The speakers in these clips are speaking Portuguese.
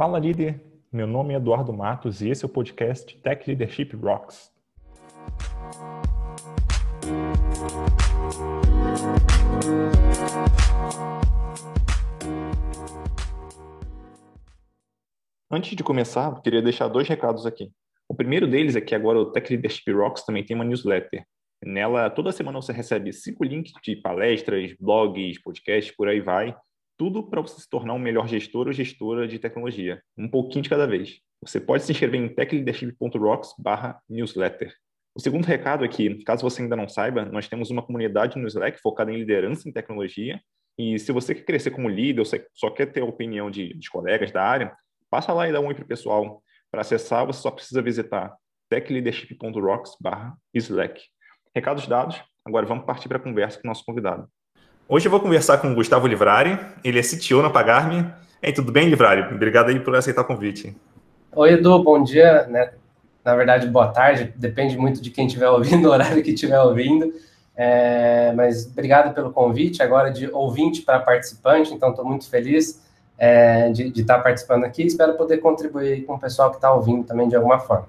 Fala líder, meu nome é Eduardo Matos e esse é o podcast Tech Leadership Rocks. Antes de começar, eu queria deixar dois recados aqui. O primeiro deles é que agora o Tech Leadership Rocks também tem uma newsletter. Nela, toda semana você recebe cinco links de palestras, blogs, podcasts, por aí vai, tudo para você se tornar um melhor gestor ou gestora de tecnologia, um pouquinho de cada vez. Você pode se inscrever em techleadership.rocks/newsletter. O segundo recado é que, caso você ainda não saiba, nós temos uma comunidade no Slack focada em liderança em tecnologia. E se você quer crescer como líder ou só quer ter a opinião de, de colegas da área, passa lá e dá um oi para o pessoal. Para acessar, você só precisa visitar techleadership.rocks/slack. Recados dados, agora vamos partir para a conversa com o nosso convidado. Hoje eu vou conversar com o Gustavo Livrari, ele é CTO na Pagarme. Ei, tudo bem, Livrari? Obrigado aí por aceitar o convite. Oi, Edu, bom dia, né? Na verdade, boa tarde, depende muito de quem estiver ouvindo, o horário que estiver ouvindo. É, mas obrigado pelo convite, agora de ouvinte para participante, então estou muito feliz é, de, de estar tá participando aqui. Espero poder contribuir com o pessoal que está ouvindo também de alguma forma.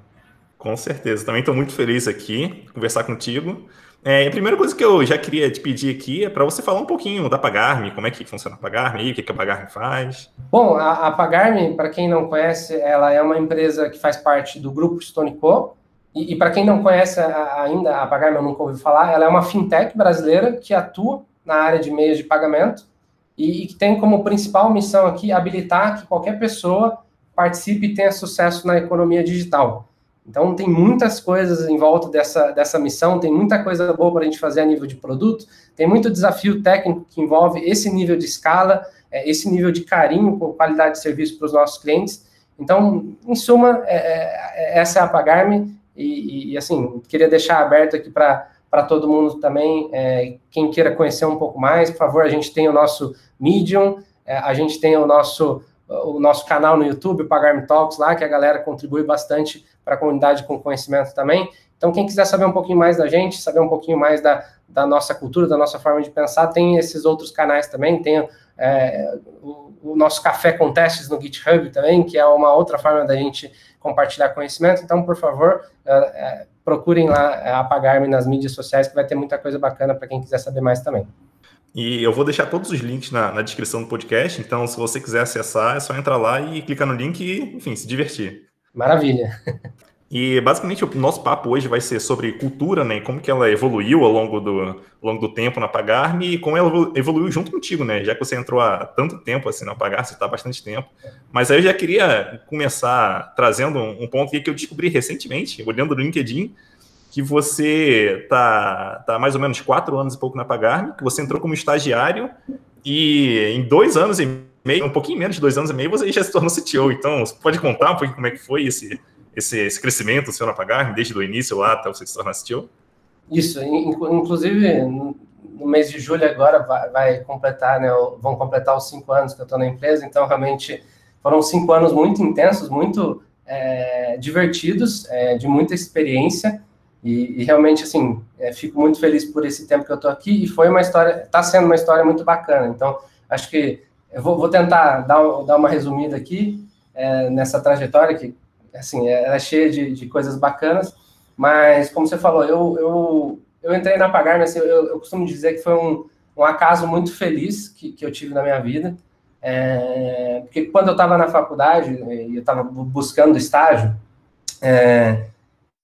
Com certeza, também estou muito feliz aqui, conversar contigo. É, a primeira coisa que eu já queria te pedir aqui é para você falar um pouquinho da Pagarme, como é que funciona a Pagarme, o que, que a Pagarme faz. Bom, a, a Pagarme, para quem não conhece, ela é uma empresa que faz parte do grupo Stone Co. E, e para quem não conhece ainda, a Pagarme eu nunca ouvi falar, ela é uma fintech brasileira que atua na área de meios de pagamento e, e que tem como principal missão aqui habilitar que qualquer pessoa participe e tenha sucesso na economia digital. Então, tem muitas coisas em volta dessa, dessa missão, tem muita coisa boa para a gente fazer a nível de produto, tem muito desafio técnico que envolve esse nível de escala, é, esse nível de carinho com qualidade de serviço para os nossos clientes. Então, em suma, é, é, essa é a Pagarme, e, e, assim, queria deixar aberto aqui para todo mundo também, é, quem queira conhecer um pouco mais, por favor, a gente tem o nosso Medium, é, a gente tem o nosso o nosso canal no YouTube, Pagarme Talks, lá, que a galera contribui bastante para a comunidade com conhecimento também. Então, quem quiser saber um pouquinho mais da gente, saber um pouquinho mais da, da nossa cultura, da nossa forma de pensar, tem esses outros canais também, tem é, o, o, nosso café com testes no GitHub também, que é uma outra forma da gente compartilhar conhecimento. Então, por favor, é, é, procurem lá é, apagar-me nas mídias sociais, que vai ter muita coisa bacana para quem quiser saber mais também. E eu vou deixar todos os links na, na, descrição do podcast, então se você quiser acessar, é só entrar lá e clicar no link e, enfim, se divertir. Maravilha. E basicamente o nosso papo hoje vai ser sobre cultura, né? Como que ela evoluiu ao longo do, ao longo do tempo na Pagarme e como ela evoluiu junto contigo, né? Já que você entrou há tanto tempo assim na Pagar, você está há bastante tempo. Mas aí eu já queria começar trazendo um, um ponto que eu descobri recentemente, olhando no LinkedIn, que você tá, tá mais ou menos quatro anos e pouco na Pagarme, que você entrou como estagiário e em dois anos e meio, um pouquinho menos de dois anos e meio, você já se tornou CTO. Então, você pode contar um pouquinho como é que foi esse, esse, esse crescimento seu na Pagarme, desde o início lá até você se tornar CTO? Isso, inclusive no mês de julho agora vai, vai completar, né, vão completar os cinco anos que eu estou na empresa, então realmente foram cinco anos muito intensos, muito é, divertidos, é, de muita experiência, e, e realmente, assim, é, fico muito feliz por esse tempo que eu estou aqui. E foi uma história, está sendo uma história muito bacana. Então, acho que eu vou, vou tentar dar, dar uma resumida aqui é, nessa trajetória, que, assim, é, ela é cheia de, de coisas bacanas. Mas, como você falou, eu, eu, eu entrei na Pagar, assim, eu, eu costumo dizer que foi um, um acaso muito feliz que, que eu tive na minha vida. É, porque quando eu estava na faculdade e eu estava buscando estágio, é,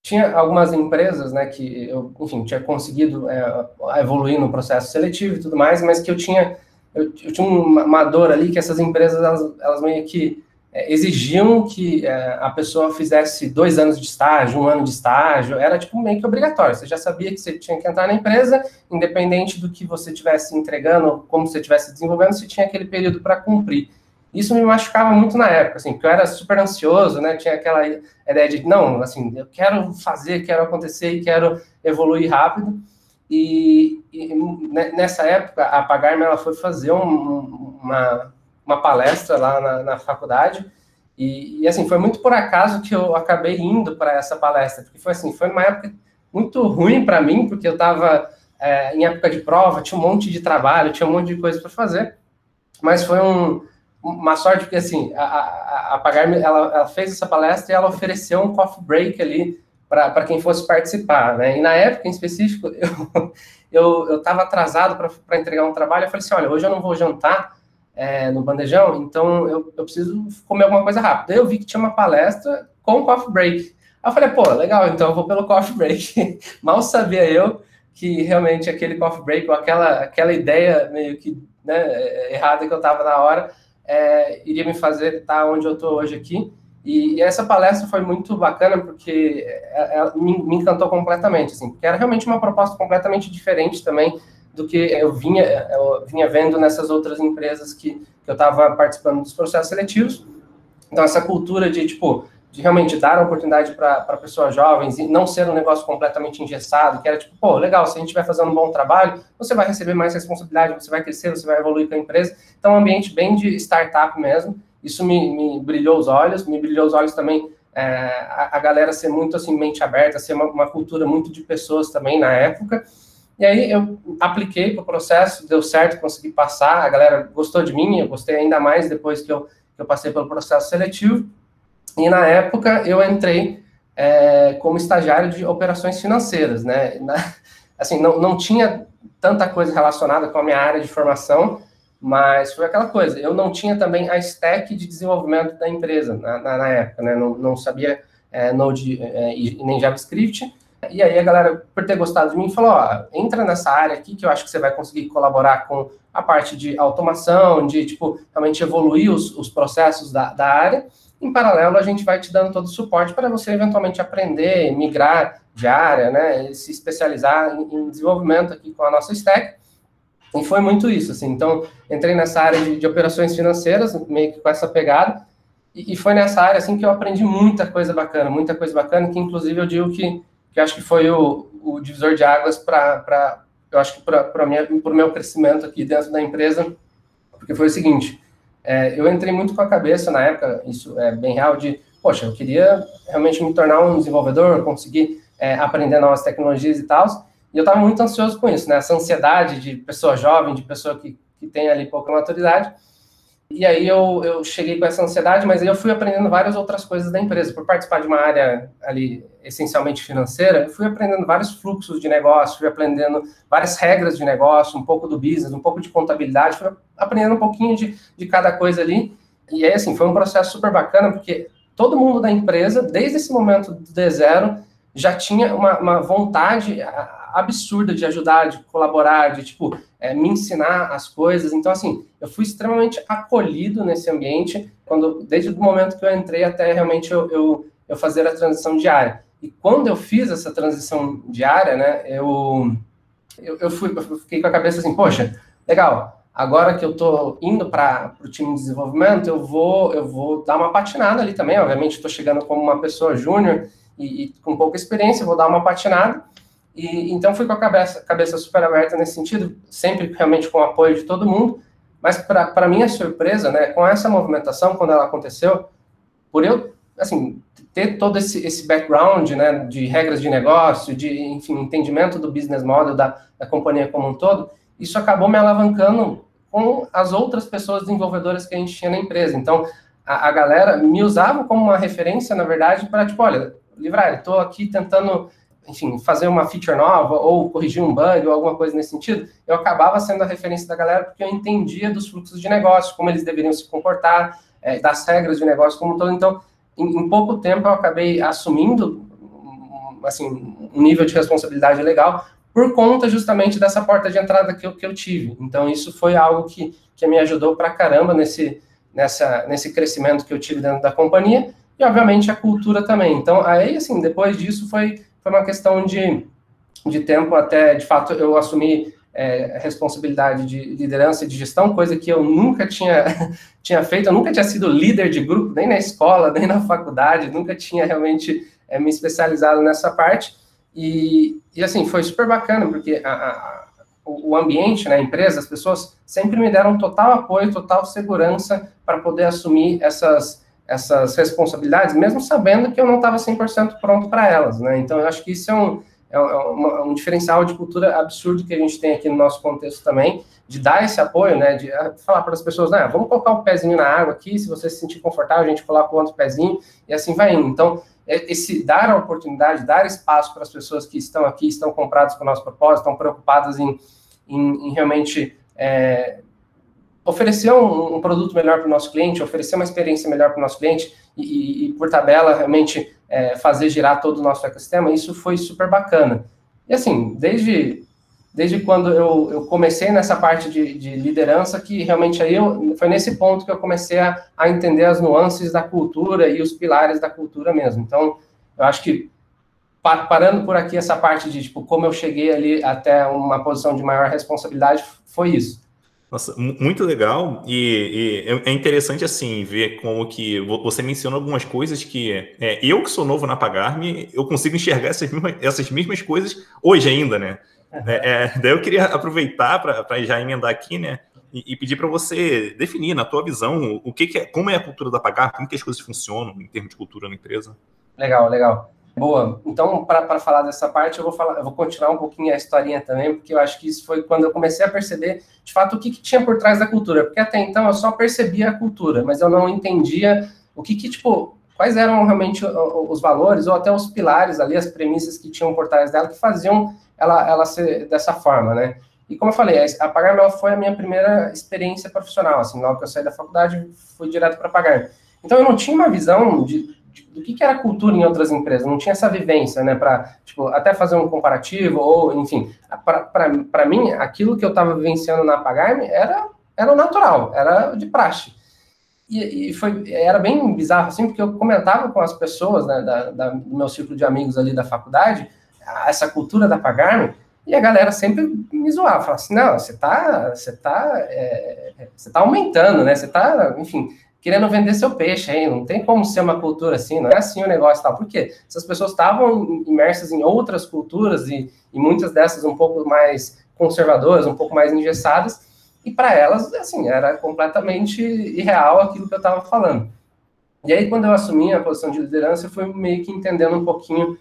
tinha algumas empresas, né, que eu, enfim, tinha conseguido é, evoluir no processo seletivo e tudo mais, mas que eu tinha, eu, eu tinha uma, uma, dor ali que essas empresas, elas, elas meio que é, exigiam que é, a pessoa fizesse dois anos de estágio, um ano de estágio, era tipo meio que obrigatório, você já sabia que você tinha que entrar na empresa, independente do que você estivesse entregando, como você estivesse desenvolvendo, você tinha aquele período para cumprir. Isso me machucava muito na época, assim, porque eu era super ansioso, né? Tinha aquela ideia de, não, assim, eu quero fazer, quero acontecer e quero evoluir rápido. E, e nessa época, a Pagarme, ela foi fazer um, uma, uma palestra lá na, na faculdade, e, e, assim, foi muito por acaso que eu acabei indo para essa palestra, porque foi assim, foi uma época muito ruim para mim, porque eu estava é, em época de prova, tinha um monte de trabalho, tinha um monte de coisa para fazer, mas foi um uma sorte, porque assim, a, a, a ela, ela, fez essa palestra e ela ofereceu um coffee break ali para quem fosse participar, né? E na época, em específico, eu estava atrasado para entregar um trabalho, eu falei assim, olha, hoje eu não vou jantar é, no bandejão, então eu, eu preciso comer alguma coisa rápida. Eu vi que tinha uma palestra com coffee break. Aí eu falei, pô, legal, então eu vou pelo coffee break. Mal sabia eu que realmente aquele coffee break, ou aquela, aquela ideia meio que né, errada que eu estava na hora, é, iria me fazer estar onde eu estou hoje aqui. E, essa palestra foi muito bacana porque ela me, me, encantou completamente, assim, porque era realmente uma proposta completamente diferente também do que eu vinha, eu vinha vendo nessas outras empresas que, que eu estava participando dos processos seletivos. Então, essa cultura de, tipo, de realmente dar a oportunidade para pessoas jovens e não ser um negócio completamente engessado, que era tipo, pô, legal, se a gente vai fazendo um bom trabalho, você vai receber mais responsabilidade, você vai crescer, você vai evoluir com a empresa. Então, um ambiente bem de startup mesmo. Isso me, me brilhou os olhos, me brilhou os olhos também é, a, a, galera ser muito assim, mente aberta, ser uma, uma cultura muito de pessoas também na época. E aí eu apliquei para o processo, deu certo, consegui passar, a galera gostou de mim, eu gostei ainda mais depois que eu, que eu passei pelo processo seletivo. E na época eu entrei é, como estagiário de operações financeiras, né? Na, assim, não, não tinha tanta coisa relacionada com a minha área de formação, mas foi aquela coisa. Eu não tinha também a stack de desenvolvimento da empresa na, na, na época, né? Não, não sabia é, Node é, e nem JavaScript. E aí a galera, por ter gostado de mim, falou: ó, entra nessa área aqui que eu acho que você vai conseguir colaborar com a parte de automação, de tipo realmente evoluir os, os processos da, da área. Em paralelo, a gente vai te dando todo o suporte para você eventualmente aprender, migrar de área, né? Se especializar em, em desenvolvimento aqui com a nossa stack. E foi muito isso, assim. Então, entrei nessa área de, de operações financeiras, meio que com essa pegada, e, e, foi nessa área, assim, que eu aprendi muita coisa bacana, muita coisa bacana, que inclusive eu digo que, que acho que foi o, o divisor de águas para, eu acho que para o meu crescimento aqui dentro da empresa, porque foi o seguinte, é, eu entrei muito com a cabeça na época, isso é bem real, de, poxa, eu queria realmente me tornar um desenvolvedor, conseguir é, aprender novas tecnologias e tal, e eu estava muito ansioso com isso, né? Essa ansiedade de pessoa jovem, de pessoa que, que tem ali pouca maturidade. E aí eu, eu cheguei com essa ansiedade, mas aí eu fui aprendendo várias outras coisas da empresa. Por participar de uma área ali essencialmente financeira, eu fui aprendendo vários fluxos de negócio, fui aprendendo várias regras de negócio, um pouco do business, um pouco de contabilidade, fui aprendendo um pouquinho de, de cada coisa ali. E aí, assim, foi um processo super bacana, porque todo mundo da empresa, desde esse momento do D0, já tinha uma, uma vontade absurda de ajudar, de colaborar, de, tipo, é, me ensinar as coisas. Então, assim, eu fui extremamente acolhido nesse ambiente, quando desde o momento que eu entrei até realmente eu, eu, eu fazer a transição diária. E quando eu fiz essa transição diária, né, eu, eu, eu, fui, eu fiquei com a cabeça assim, poxa, legal, agora que eu estou indo para o time de desenvolvimento, eu vou, eu vou dar uma patinada ali também, obviamente estou chegando como uma pessoa júnior e, e, com pouca experiência, vou dar uma patinada, e então fui com a cabeça, cabeça super aberta nesse sentido, sempre realmente com o apoio de todo mundo. Mas para minha surpresa, né, com essa movimentação quando ela aconteceu, por eu assim ter todo esse, esse background, né, de regras de negócio, de enfim entendimento do business model da, da companhia como um todo, isso acabou me alavancando com as outras pessoas desenvolvedoras que a gente tinha na empresa. Então a, a galera me usava como uma referência, na verdade, para tipo, olha, Livrar, estou aqui tentando enfim, fazer uma feature nova ou corrigir um bug ou alguma coisa nesse sentido, eu acabava sendo a referência da galera porque eu entendia dos fluxos de negócio, como eles deveriam se comportar, é, das regras de negócio como um todo. Então, em, em, pouco tempo, eu acabei assumindo assim, um nível de responsabilidade legal por conta justamente dessa porta de entrada que eu, que eu tive. Então, isso foi algo que, que me ajudou para caramba nesse, nessa, nesse crescimento que eu tive dentro da companhia e, obviamente, a cultura também. Então, aí, assim, depois disso foi foi uma questão de, de tempo até, de fato, eu assumi é, responsabilidade de liderança e de gestão, coisa que eu nunca tinha, tinha feito, eu nunca tinha sido líder de grupo, nem na escola, nem na faculdade, nunca tinha realmente é, me especializado nessa parte, e, e assim, foi super bacana, porque a, a, o ambiente, né, a empresa, as pessoas sempre me deram total apoio, total segurança para poder assumir essas essas responsabilidades, mesmo sabendo que eu não estava 100% pronto para elas, né? Então, eu acho que isso é um, é, uma, um diferencial de cultura absurdo que a gente tem aqui no nosso contexto também, de dar esse apoio, né, de ah, falar para as pessoas, né, vamos colocar um pezinho na água aqui, se você se sentir confortável, a gente coloca o outro pezinho, e assim vai indo. Então, é, esse dar a oportunidade, dar espaço para as pessoas que estão aqui, estão compradas com o nosso propósito, estão preocupadas em, em, em realmente é, oferecer um, um, produto melhor para o nosso cliente, oferecer uma experiência melhor para o nosso cliente e, e, e, por tabela, realmente é, fazer girar todo o nosso ecossistema, isso foi super bacana. E assim, desde desde quando eu, eu comecei nessa parte de, de, liderança, que realmente aí eu, foi nesse ponto que eu comecei a, a entender as nuances da cultura e os pilares da cultura mesmo. Então, eu acho que parando por aqui essa parte de tipo como eu cheguei ali até uma posição de maior responsabilidade foi isso. Nossa, muito legal e, e, é, é interessante assim ver como que você menciona algumas coisas que é, eu que sou novo na Pagarme eu consigo enxergar essas mesmas, essas mesmas coisas hoje ainda, né? É, é, daí eu queria aproveitar para já emendar aqui, né? E, e pedir para você definir, na tua visão, o que, que, é, como é a cultura da Pagar, como que as coisas funcionam em termos de cultura na empresa. Legal, legal. Boa. Então, para falar dessa parte, eu vou falar, eu vou continuar um pouquinho a historinha também, porque eu acho que isso foi quando eu comecei a perceber, de fato, o que, que tinha por trás da cultura. Porque até então eu só percebia a cultura, mas eu não entendia o que, que tipo, quais eram realmente os valores ou até os pilares ali, as premissas que tinham por trás dela que faziam ela, ela ser dessa forma, né? E como eu falei, a Pagar foi a minha primeira experiência profissional, assim, logo que eu saí da faculdade, fui direto para Pagar. Então eu não tinha uma visão de, de, do que, que era cultura em outras empresas, não tinha essa vivência, né, para, tipo, até fazer um comparativo, ou, enfim, para mim, aquilo que eu estava vivenciando na Pagar era, era natural, era de praxe. E, e, foi, era bem bizarro, assim, porque eu comentava com as pessoas, né, da, da, do meu círculo de amigos ali da faculdade, essa cultura da Pagarme, e a galera sempre me zoava, falava assim, não, você tá, você tá, é, você tá aumentando, né? Você tá, enfim, querendo vender seu peixe aí, não tem como ser uma cultura assim, não é assim o negócio tal. Por quê? Essas pessoas estavam imersas em outras culturas e, e muitas dessas um pouco mais conservadoras, um pouco mais engessadas, e para elas, assim, era completamente irreal aquilo que eu estava falando. E aí, quando eu assumi a posição de liderança, eu fui meio que entendendo um pouquinho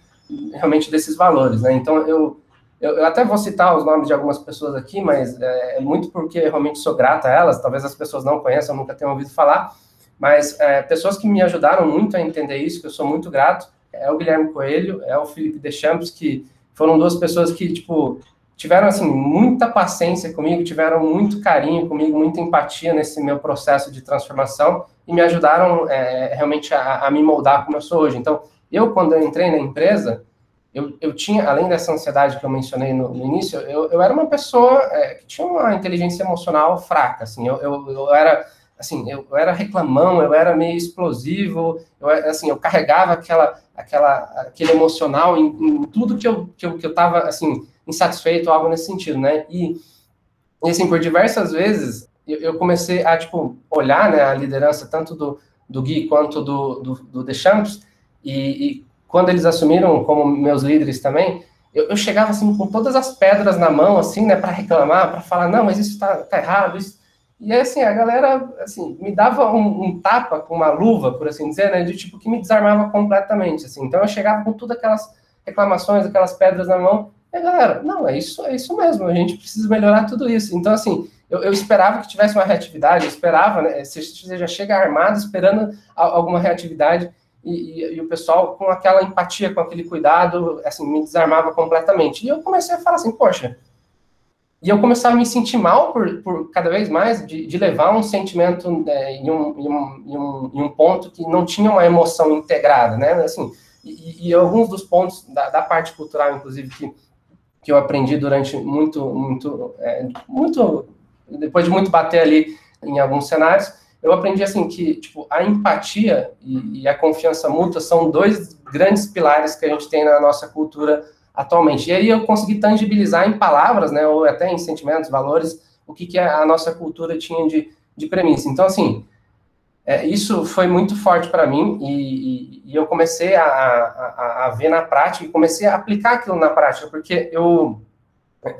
realmente desses valores, né? Então, eu, eu, eu, até vou citar os nomes de algumas pessoas aqui, mas é, é, muito porque realmente sou grata a elas, talvez as pessoas não conheçam, nunca tenham ouvido falar, mas é, pessoas que me ajudaram muito a entender isso, que eu sou muito grato, é o Guilherme Coelho, é o Felipe Deschamps, que foram duas pessoas que, tipo, tiveram, assim, muita paciência comigo, tiveram muito carinho comigo, muita empatia nesse meu processo de transformação e me ajudaram é, realmente a, a me moldar como eu sou hoje. Então, eu, quando eu entrei na empresa, eu, eu tinha, além dessa ansiedade que eu mencionei no, no início, eu, eu era uma pessoa é, que tinha uma inteligência emocional fraca, assim, eu, eu, eu era, assim, eu, eu, era reclamão, eu era meio explosivo, eu, assim, eu carregava aquela, aquela, aquele emocional em, em tudo que eu, que eu, que eu tava, assim, insatisfeito, algo nesse sentido, né, e, e assim, por diversas vezes, eu, eu comecei a, tipo, olhar, né, a liderança tanto do, do Gui quanto do, do, do Deschamps, e, e, quando eles assumiram como meus líderes também, eu, eu, chegava assim com todas as pedras na mão, assim, né, para reclamar, para falar, não, mas isso está tá errado, isso... E assim, a galera, assim, me dava um, um, tapa com uma luva, por assim dizer, né, de tipo, que me desarmava completamente, assim. Então eu chegava com todas aquelas reclamações, aquelas pedras na mão, e a galera, não, é isso, é isso mesmo, a gente precisa melhorar tudo isso. Então, assim, eu, eu esperava que tivesse uma reatividade, eu esperava, né, você já chega armado esperando alguma reatividade, e, e, e, o pessoal com aquela empatia, com aquele cuidado, assim, me desarmava completamente. E eu comecei a falar assim, poxa, e eu começava a me sentir mal por, por cada vez mais de, de levar um sentimento é, em, um, em, um, em, um, ponto que não tinha uma emoção integrada, né? Assim, e, e alguns dos pontos da, da, parte cultural, inclusive, que, que eu aprendi durante muito, muito, é, muito, depois de muito bater ali em alguns cenários, eu aprendi assim que tipo a empatia e, e, a confiança mútua são dois grandes pilares que a gente tem na nossa cultura atualmente. E aí eu consegui tangibilizar em palavras, né, ou até em sentimentos, valores, o que, que a nossa cultura tinha de, de premissa. Então, assim, é, isso foi muito forte para mim e, e, e, eu comecei a, a, a, ver na prática e comecei a aplicar aquilo na prática, porque eu,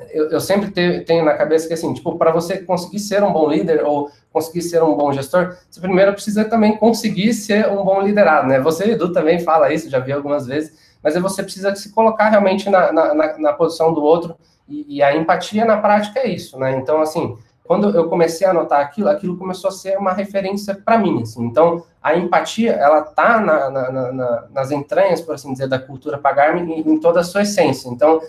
eu, eu sempre te, tenho na cabeça que, assim, tipo, para você conseguir ser um bom líder ou conseguir ser um bom gestor, você primeiro precisa também conseguir ser um bom liderado, né? Você, Edu, também fala isso, já vi algumas vezes, mas você precisa se colocar realmente na, na, na, posição do outro, e, e, a empatia na prática é isso, né? Então, assim, quando eu comecei a anotar aquilo, aquilo começou a ser uma referência para mim, assim. Então, a empatia, ela tá na, na, nas entranhas, por assim dizer, da cultura pagar-me em, em toda a sua essência. Então,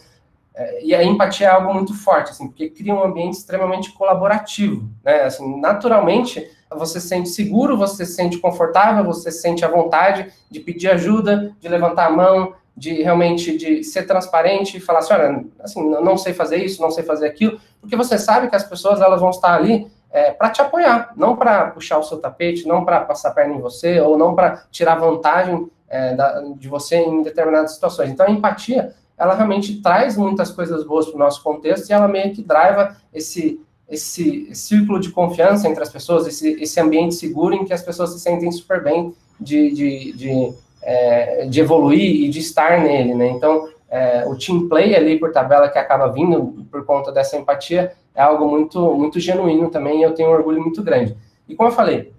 é, e a empatia é algo muito forte, assim, porque cria um ambiente extremamente colaborativo, né? Assim, naturalmente, você se sente seguro, você se sente confortável, você se sente à vontade de pedir ajuda, de levantar a mão, de realmente de ser transparente e falar assim, olha, assim, não sei fazer isso, não sei fazer aquilo, porque você sabe que as pessoas elas vão estar ali é, para te apoiar, não para puxar o seu tapete, não para passar perna em você, ou não para tirar vantagem é, da, de você em determinadas situações. Então, a empatia ela realmente traz muitas coisas boas para o nosso contexto e ela meio que driva esse, esse círculo de confiança entre as pessoas, esse, esse ambiente seguro em que as pessoas se sentem super bem de, de, de, é, de evoluir e de estar nele, né? Então, é, o team play ali por tabela que acaba vindo por conta dessa empatia é algo muito, muito genuíno também e eu tenho um orgulho muito grande. E como eu falei,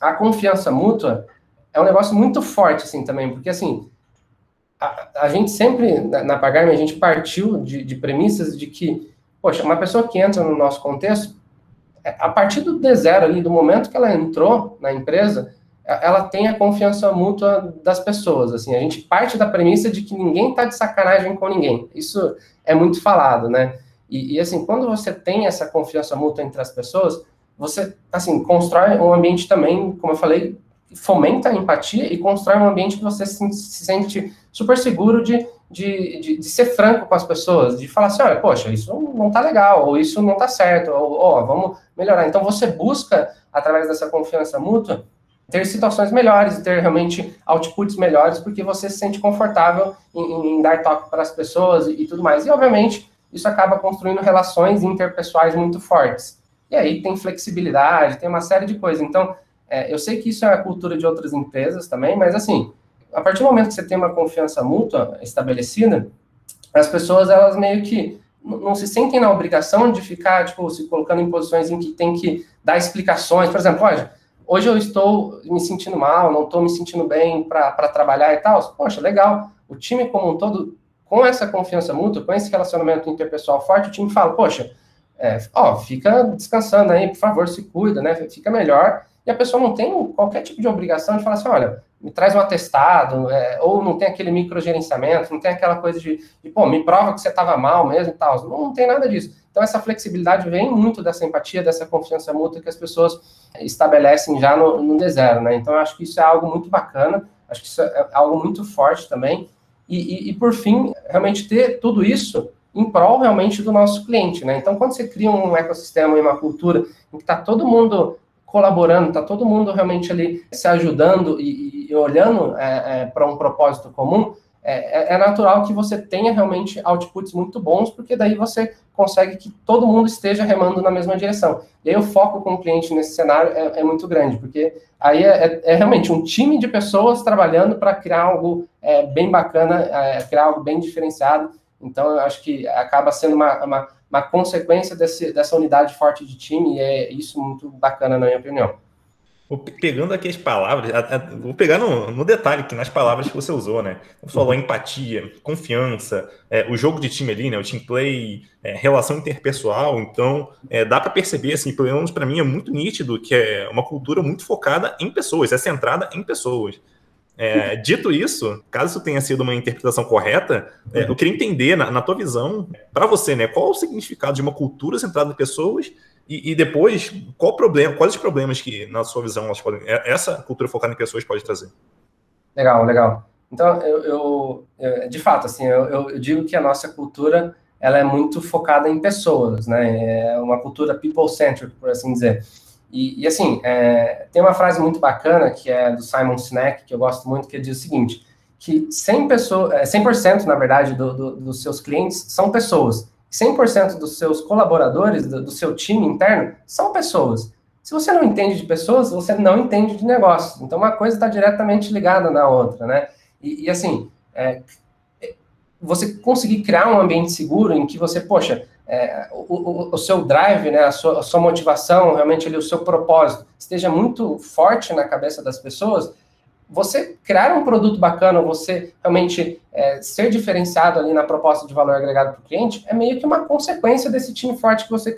a confiança mútua é um negócio muito forte, assim, também, porque, assim, a, a gente sempre, na, na Pagarme, a gente partiu de, de premissas de que, poxa, uma pessoa que entra no nosso contexto, é, a partir do D zero ali, do momento que ela entrou na empresa, é, ela tem a confiança mútua das pessoas, assim, a gente parte da premissa de que ninguém está de sacanagem com ninguém, isso é muito falado, né, e, e, assim, quando você tem essa confiança mútua entre as pessoas, você, assim, constrói um ambiente também, como eu falei, fomenta a empatia e constrói um ambiente que você se, se sente super seguro de, de, de, de, ser franco com as pessoas, de falar assim, olha, poxa, isso não tá legal, ou isso não tá certo, ou, vamos melhorar. Então, você busca, através dessa confiança mútua, ter situações melhores, ter realmente outputs melhores, porque você se sente confortável em, em dar toque para as pessoas e, e tudo mais. E, obviamente, isso acaba construindo relações interpessoais muito fortes. E aí tem flexibilidade, tem uma série de coisas. Então, é, eu sei que isso é a cultura de outras empresas também, mas assim, a partir do momento que você tem uma confiança mútua estabelecida, as pessoas elas meio que não se sentem na obrigação de ficar tipo se colocando em posições em que tem que dar explicações. Por exemplo, olha, hoje eu estou me sentindo mal, não estou me sentindo bem para trabalhar e tal. Poxa, legal. O time como um todo, com essa confiança mútua, com esse relacionamento interpessoal forte, o time fala, poxa, é, ó, fica descansando aí, por favor, se cuida, né? Fica melhor e a pessoa não tem qualquer tipo de obrigação de falar assim, olha, me traz um atestado, é, ou não tem aquele microgerenciamento, não tem aquela coisa de, de pô, me prova que você estava mal mesmo e tal. Não, não, tem nada disso. Então, essa flexibilidade vem muito dessa empatia, dessa confiança mútua que as pessoas estabelecem já no, no D0, né? Então, eu acho que isso é algo muito bacana, acho que isso é algo muito forte também. E, e, e por fim, realmente ter tudo isso em prol realmente do nosso cliente, né? Então, quando você cria um ecossistema e uma cultura em que está todo mundo colaborando, está todo mundo realmente ali se ajudando e, e olhando é, é, para um propósito comum, é, é, é, natural que você tenha realmente outputs muito bons, porque daí você consegue que todo mundo esteja remando na mesma direção. E aí o foco com o cliente nesse cenário é, é muito grande, porque aí é, é, realmente um time de pessoas trabalhando para criar algo bem bacana, criar algo bem diferenciado. Então, eu acho que acaba sendo uma, uma uma consequência desse, dessa unidade forte de time, e é isso muito bacana, na minha opinião. Pegando aqui as palavras, vou pegar no, no, detalhe que nas palavras que você usou, né? Você falou uhum. empatia, confiança, é, o jogo de time ali, né? O team play, é, relação interpessoal. Então, é, dá para perceber, assim, pelo menos para mim é muito nítido que é uma cultura muito focada em pessoas, é centrada em pessoas. É, dito isso, caso isso tenha sido uma interpretação correta, é, eu queria entender, na, na tua visão, para você, né, qual o significado de uma cultura centrada em pessoas e, e, depois, qual problema, quais os problemas que, na sua visão, elas podem, é, essa cultura focada em pessoas pode trazer? Legal, legal. Então, eu, eu, eu de fato, assim, eu, eu, digo que a nossa cultura ela é muito focada em pessoas, né? É uma cultura people-centric, por assim dizer. E, e assim, é, tem uma frase muito bacana que é do Simon Sinek, que eu gosto muito, que diz o seguinte, que 100%, pessoas, é, 100% na verdade, do, do, dos seus clientes são pessoas. 100% dos seus colaboradores, do, do, seu time interno, são pessoas. Se você não entende de pessoas, você não entende de negócio. Então, uma coisa está diretamente ligada na outra, né? E, e assim, é, você conseguir criar um ambiente seguro em que você, poxa, é, o, o, o, seu drive, né, a sua, a sua motivação, realmente ali, o seu propósito, esteja muito forte na cabeça das pessoas, você criar um produto bacana, você realmente é, ser diferenciado ali na proposta de valor agregado para o cliente, é meio que uma consequência desse time forte que você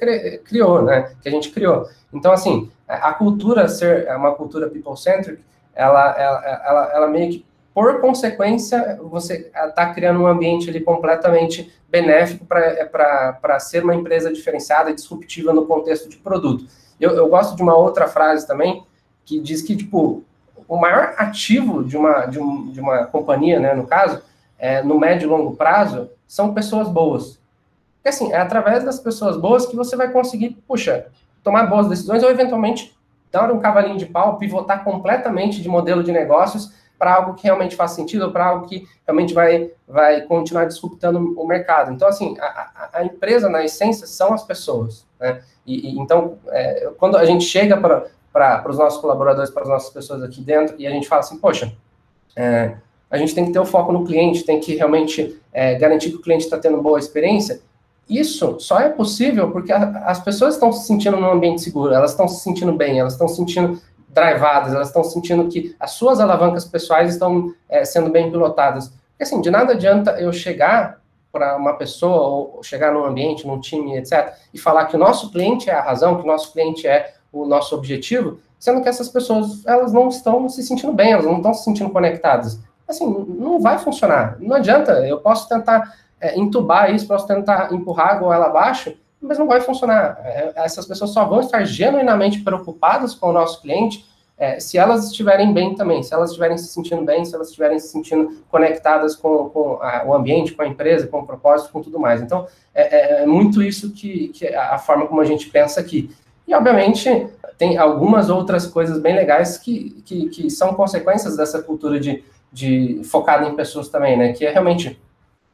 criou, né? Que a gente criou. Então, assim, a cultura ser uma cultura people-centric, ela, ela, ela, ela meio que por consequência, você está criando um ambiente ali completamente benéfico para ser uma empresa diferenciada e disruptiva no contexto de produto. Eu, eu, gosto de uma outra frase também, que diz que, tipo, o maior ativo de uma, de, um, de uma companhia, né, no caso, é, no médio e longo prazo, são pessoas boas. Porque, assim, é através das pessoas boas que você vai conseguir, puxa, tomar boas decisões ou, eventualmente, dar um cavalinho de pau, pivotar completamente de modelo de negócios para algo que realmente faz sentido, ou para algo que realmente vai, vai continuar disruptando o mercado. Então, assim, a, a empresa, na essência, são as pessoas. Né? E, e então, é, quando a gente chega para os nossos colaboradores, para as nossas pessoas aqui dentro, e a gente fala assim, poxa, é, a gente tem que ter o foco no cliente, tem que realmente é, garantir que o cliente está tendo boa experiência. Isso só é possível porque a, as pessoas estão se sentindo num ambiente seguro, elas estão se sentindo bem, elas estão se sentindo drivadas, elas estão sentindo que as suas alavancas pessoais estão é, sendo bem pilotadas. Porque, assim, de nada adianta eu chegar para uma pessoa, ou chegar num ambiente, num time, etc., e falar que o nosso cliente é a razão, que o nosso cliente é o nosso objetivo, sendo que essas pessoas, elas não estão se sentindo bem, elas não estão se sentindo conectadas. Assim, não vai funcionar. Não adianta, eu posso tentar é, entubar isso, posso tentar empurrar a goela abaixo, mas não vai funcionar. É, essas pessoas só vão estar genuinamente preocupadas com o nosso cliente é, se elas estiverem bem também, se elas estiverem se sentindo bem, se elas estiverem se sentindo conectadas com, com a, o ambiente, com a empresa, com o propósito, com tudo mais. Então, é, é, é muito isso que, que a, a forma como a gente pensa aqui. E, obviamente, tem algumas outras coisas bem legais que, que, que são consequências dessa cultura de, de focada em pessoas também, né? Que é realmente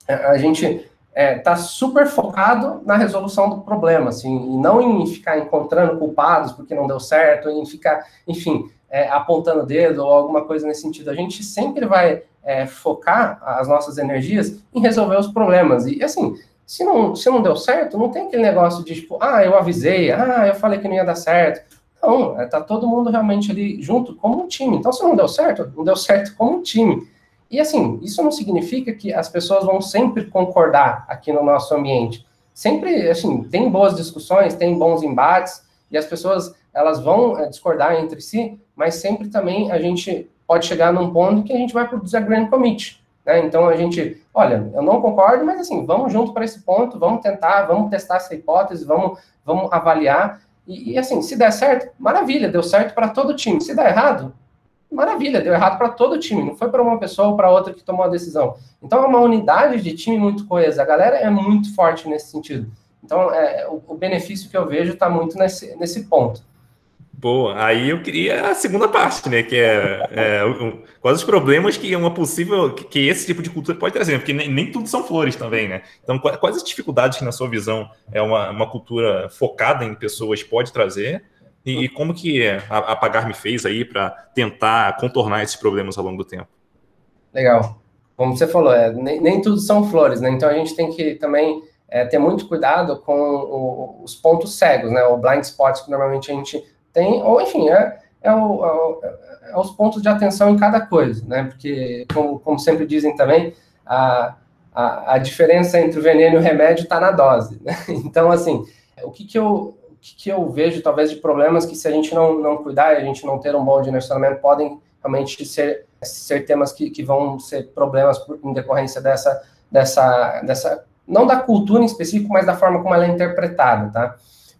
a gente está é, tá super focado na resolução do problema, assim, e não em ficar encontrando culpados porque não deu certo, em ficar, enfim, é, apontando o dedo ou alguma coisa nesse sentido. A gente sempre vai é, focar as nossas energias em resolver os problemas. E, assim, se não, se não deu certo, não tem aquele negócio de, tipo, ah, eu avisei, ah, eu falei que não ia dar certo. Não, é, tá todo mundo realmente ali junto como um time. Então, se não deu certo, não deu certo como um time. E assim, isso não significa que as pessoas vão sempre concordar aqui no nosso ambiente. Sempre, assim, tem boas discussões, tem bons embates, e as pessoas, elas vão é, discordar entre si, mas sempre também a gente pode chegar num ponto que a gente vai para o disagreement commit. Né? Então a gente, olha, eu não concordo, mas assim, vamos junto para esse ponto, vamos tentar, vamos testar essa hipótese, vamos, vamos avaliar. E, e assim, se der certo, maravilha, deu certo para todo o time. Se der errado, maravilha, deu errado para todo o time, não foi para uma pessoa ou para outra que tomou a decisão. Então é uma unidade de time muito coesa, a galera é muito forte nesse sentido. Então é, o, o benefício que eu vejo está muito nesse, nesse ponto. Boa, aí eu queria a segunda parte, né? Que é, é um, quais os problemas que uma possível que, que, esse tipo de cultura pode trazer, porque nem, nem tudo são flores também, né? Então, quais, as dificuldades que, na sua visão, é uma, uma cultura focada em pessoas pode trazer? E, e como que a, a Pagar me fez aí para tentar contornar esses problemas ao longo do tempo? Legal. Como você falou, é, nem, nem tudo são flores, né? Então a gente tem que também é, ter muito cuidado com o, os pontos cegos, né? O blind spots que normalmente a gente tem, ou enfim, é, é, o, é, é os pontos de atenção em cada coisa, né? Porque, como, como sempre dizem também, a, a, a diferença entre o veneno e o remédio está na dose. Né? Então, assim, o que, que, eu, o que, que eu vejo, talvez, de problemas que, se a gente não, não cuidar e a gente não ter um bom direcionamento, podem realmente ser, ser temas que, que vão ser problemas por, em decorrência dessa, dessa, dessa, não da cultura em específico, mas da forma como ela é interpretada, tá?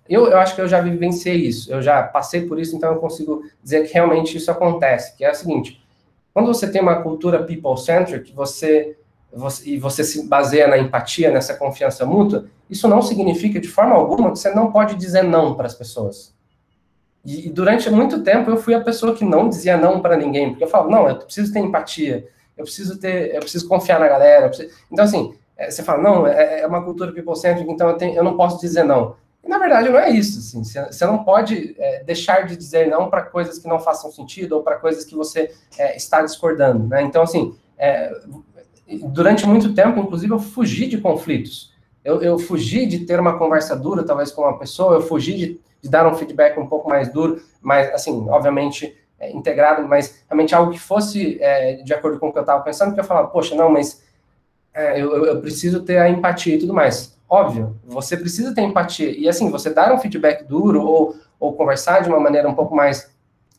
Eu, eu acho que eu já vivenciei isso, eu já passei por isso, então eu consigo dizer que realmente isso acontece, que é o seguinte, quando você tem uma cultura people-centric, você, você, e você se baseia na empatia, nessa confiança mútua, isso não significa de forma alguma que você não pode dizer não para as pessoas. E, e, durante muito tempo eu fui a pessoa que não dizia não para ninguém, porque eu falo, não, eu preciso ter empatia, eu preciso ter, eu preciso confiar na galera. Preciso... Então, assim, é, você fala, não, é, é uma cultura people-centric, então eu, tenho, eu não posso dizer não. Na verdade, não é isso. Assim, você não pode é, deixar de dizer não para coisas que não façam sentido ou para coisas que você é, está discordando. Né? Então, assim, é, durante muito tempo, inclusive, eu fugi de conflitos. Eu, eu fugi de ter uma conversa dura, talvez, com uma pessoa, eu fugi de, de dar um feedback um pouco mais duro, mas, assim, obviamente, é, integrado, mas realmente algo que fosse é, de acordo com o que eu estava pensando, que eu falava, poxa, não, mas é, eu, eu, preciso ter a empatia e tudo mais. Óbvio, você precisa ter empatia. E assim, você dar um feedback duro ou, ou conversar de uma maneira um pouco mais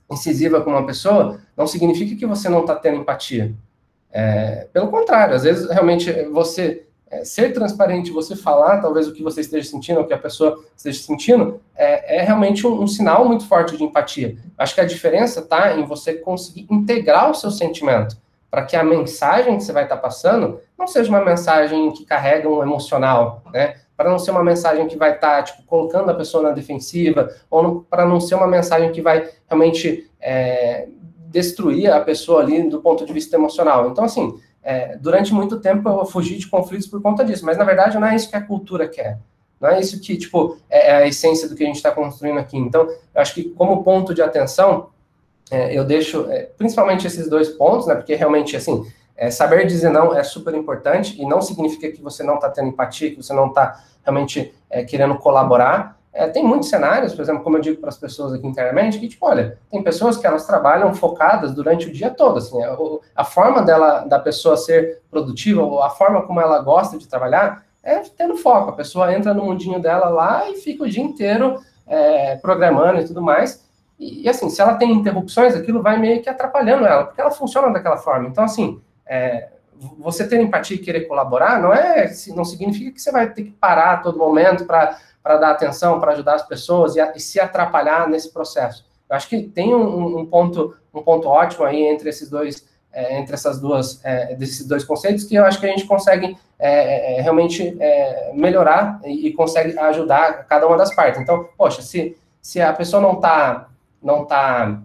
incisiva com uma pessoa, não significa que você não está tendo empatia. É, pelo contrário, às vezes realmente você é, ser transparente, você falar talvez o que você esteja sentindo, o que a pessoa esteja sentindo, é, é realmente um, um, sinal muito forte de empatia. Acho que a diferença está em você conseguir integrar o seu sentimento para que a mensagem que você vai estar tá passando não seja uma mensagem que carrega um emocional, né? Para não ser uma mensagem que vai estar tá, tipo, colocando a pessoa na defensiva, ou para não ser uma mensagem que vai realmente é, destruir a pessoa ali do ponto de vista emocional. Então, assim, é, durante muito tempo eu fugi de conflitos por conta disso, mas na verdade não é isso que a cultura quer. Não é isso que, tipo, é, é a essência do que a gente está construindo aqui. Então, eu acho que como ponto de atenção, eu deixo é, principalmente esses dois pontos, né? Porque realmente, assim, é, saber dizer não é super importante e não significa que você não está tendo empatia, que você não está realmente é, querendo colaborar. É, tem muitos cenários, por exemplo, como eu digo para as pessoas aqui internamente, que, tipo, olha, tem pessoas que elas trabalham focadas durante o dia todo, assim, a, a forma dela, da pessoa ser produtiva, ou a forma como ela gosta de trabalhar, é tendo foco. A pessoa entra no mundinho dela lá e fica o dia inteiro é, programando e tudo mais, e, e, assim, se ela tem interrupções, aquilo vai meio que atrapalhando ela, porque ela funciona daquela forma. Então, assim, é, você ter empatia e querer colaborar não é, não significa que você vai ter que parar a todo momento para dar atenção, para ajudar as pessoas e, e, se atrapalhar nesse processo. Eu acho que tem um, um ponto, um ponto ótimo aí entre esses dois, é, entre essas duas, é, desses dois conceitos que eu acho que a gente consegue é, é realmente é, melhorar e, e, consegue ajudar cada uma das partes. Então, poxa, se, se a pessoa não está não está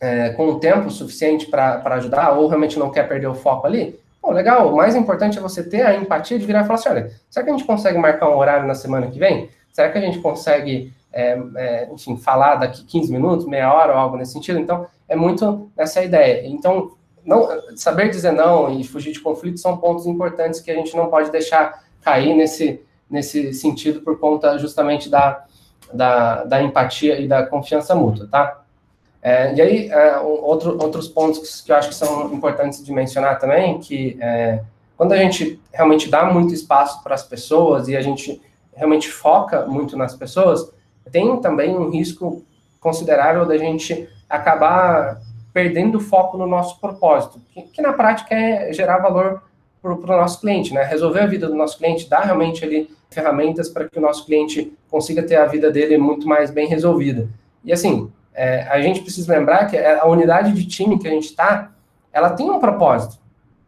é, com o tempo suficiente para ajudar, ou realmente não quer perder o foco ali, pô, legal, o mais importante é você ter a empatia de virar e falar assim, olha, será que a gente consegue marcar um horário na semana que vem? Será que a gente consegue, é, é, enfim, falar daqui 15 minutos, meia hora ou algo nesse sentido? Então, é muito nessa ideia. Então, não, saber dizer não e fugir de conflitos são pontos importantes que a gente não pode deixar cair nesse, nesse sentido por conta justamente da, da, da empatia e da confiança mútua, tá? É, e aí, é, outro, outros pontos que eu acho que são importantes de mencionar também, que é, quando a gente realmente dá muito espaço para as pessoas e a gente realmente foca muito nas pessoas, tem também um risco considerável da gente acabar perdendo foco no nosso propósito, que, que na prática é gerar valor para o nosso cliente, né? Resolver a vida do nosso cliente, dar realmente ali ferramentas para que o nosso cliente consiga ter a vida dele muito mais bem resolvida. E assim, é, a gente precisa lembrar que a unidade de time que a gente está, ela tem um propósito.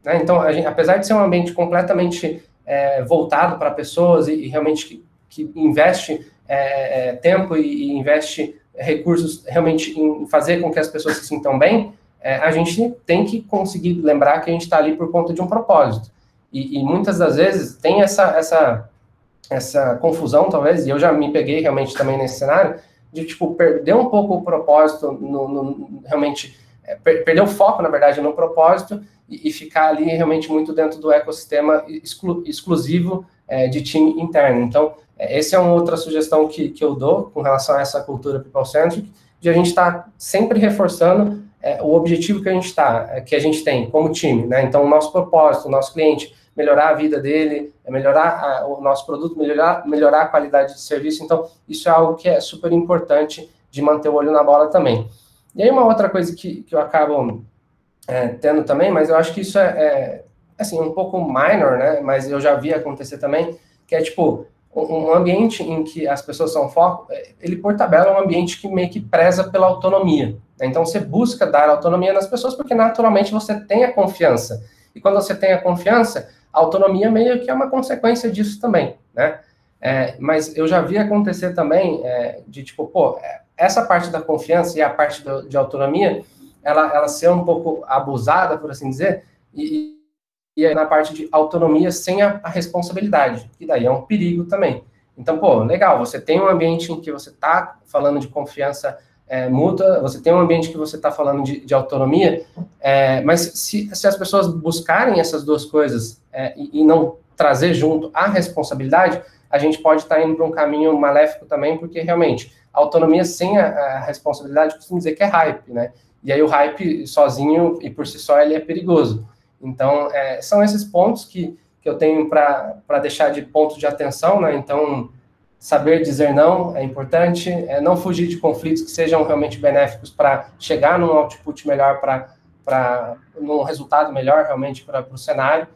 Né? Então, gente, apesar de ser um ambiente completamente é, voltado para pessoas e, e realmente que, que investe é, é tempo e, e, investe recursos realmente em fazer com que as pessoas se sintam bem, é, a gente tem que conseguir lembrar que a gente está ali por conta de um propósito. E, e muitas das vezes tem essa, essa essa confusão, talvez, e eu já me peguei realmente também nesse cenário, de, tipo, perder um pouco o propósito, no, no realmente, é, per, perder o foco, na verdade, no propósito e, e, ficar ali realmente muito dentro do ecossistema exclu, exclusivo é, de time interno. Então, é, essa é uma outra sugestão que, que eu dou com relação a essa cultura people-centric, de a gente estar tá sempre reforçando é, o objetivo que a gente está, é, que a gente tem como time, né? Então, o nosso propósito, o nosso cliente, melhorar a vida dele, é melhorar a, o nosso produto, melhorar, melhorar a qualidade de serviço. Então, isso é algo que é super importante de manter o olho na bola também. E aí, uma outra coisa que, que eu acabo é, tendo também, mas eu acho que isso é, é, assim, um pouco minor, né? Mas eu já vi acontecer também, que é tipo, um ambiente em que as pessoas são foco, é, ele por tabela é um ambiente que meio que preza pela autonomia. Né? Então você busca dar autonomia nas pessoas porque naturalmente você tem a confiança. E quando você tem a confiança, a autonomia meio que é uma consequência disso também, né? É, mas eu já vi acontecer também é, de tipo, pô, é, essa parte da confiança e a parte do, de autonomia, ela, ela ser um pouco abusada, por assim dizer, e, e na parte de autonomia sem a, a, responsabilidade, que daí é um perigo também. Então, pô, legal, você tem um ambiente em que você está falando de confiança é, mútua, você tem um ambiente que você está falando de, de autonomia, é, mas se, se, as pessoas buscarem essas duas coisas é, e, não trazer junto a responsabilidade, a gente pode estar indo para um caminho maléfico também, porque realmente a autonomia sem a, a responsabilidade, costumo dizer que é hype, né? E aí o hype sozinho e por si só ele é perigoso. Então, é, são esses pontos que, que eu tenho para deixar de ponto de atenção, né? Então, saber dizer não é importante, é não fugir de conflitos que sejam realmente benéficos para chegar num output melhor, para num resultado melhor realmente para o cenário,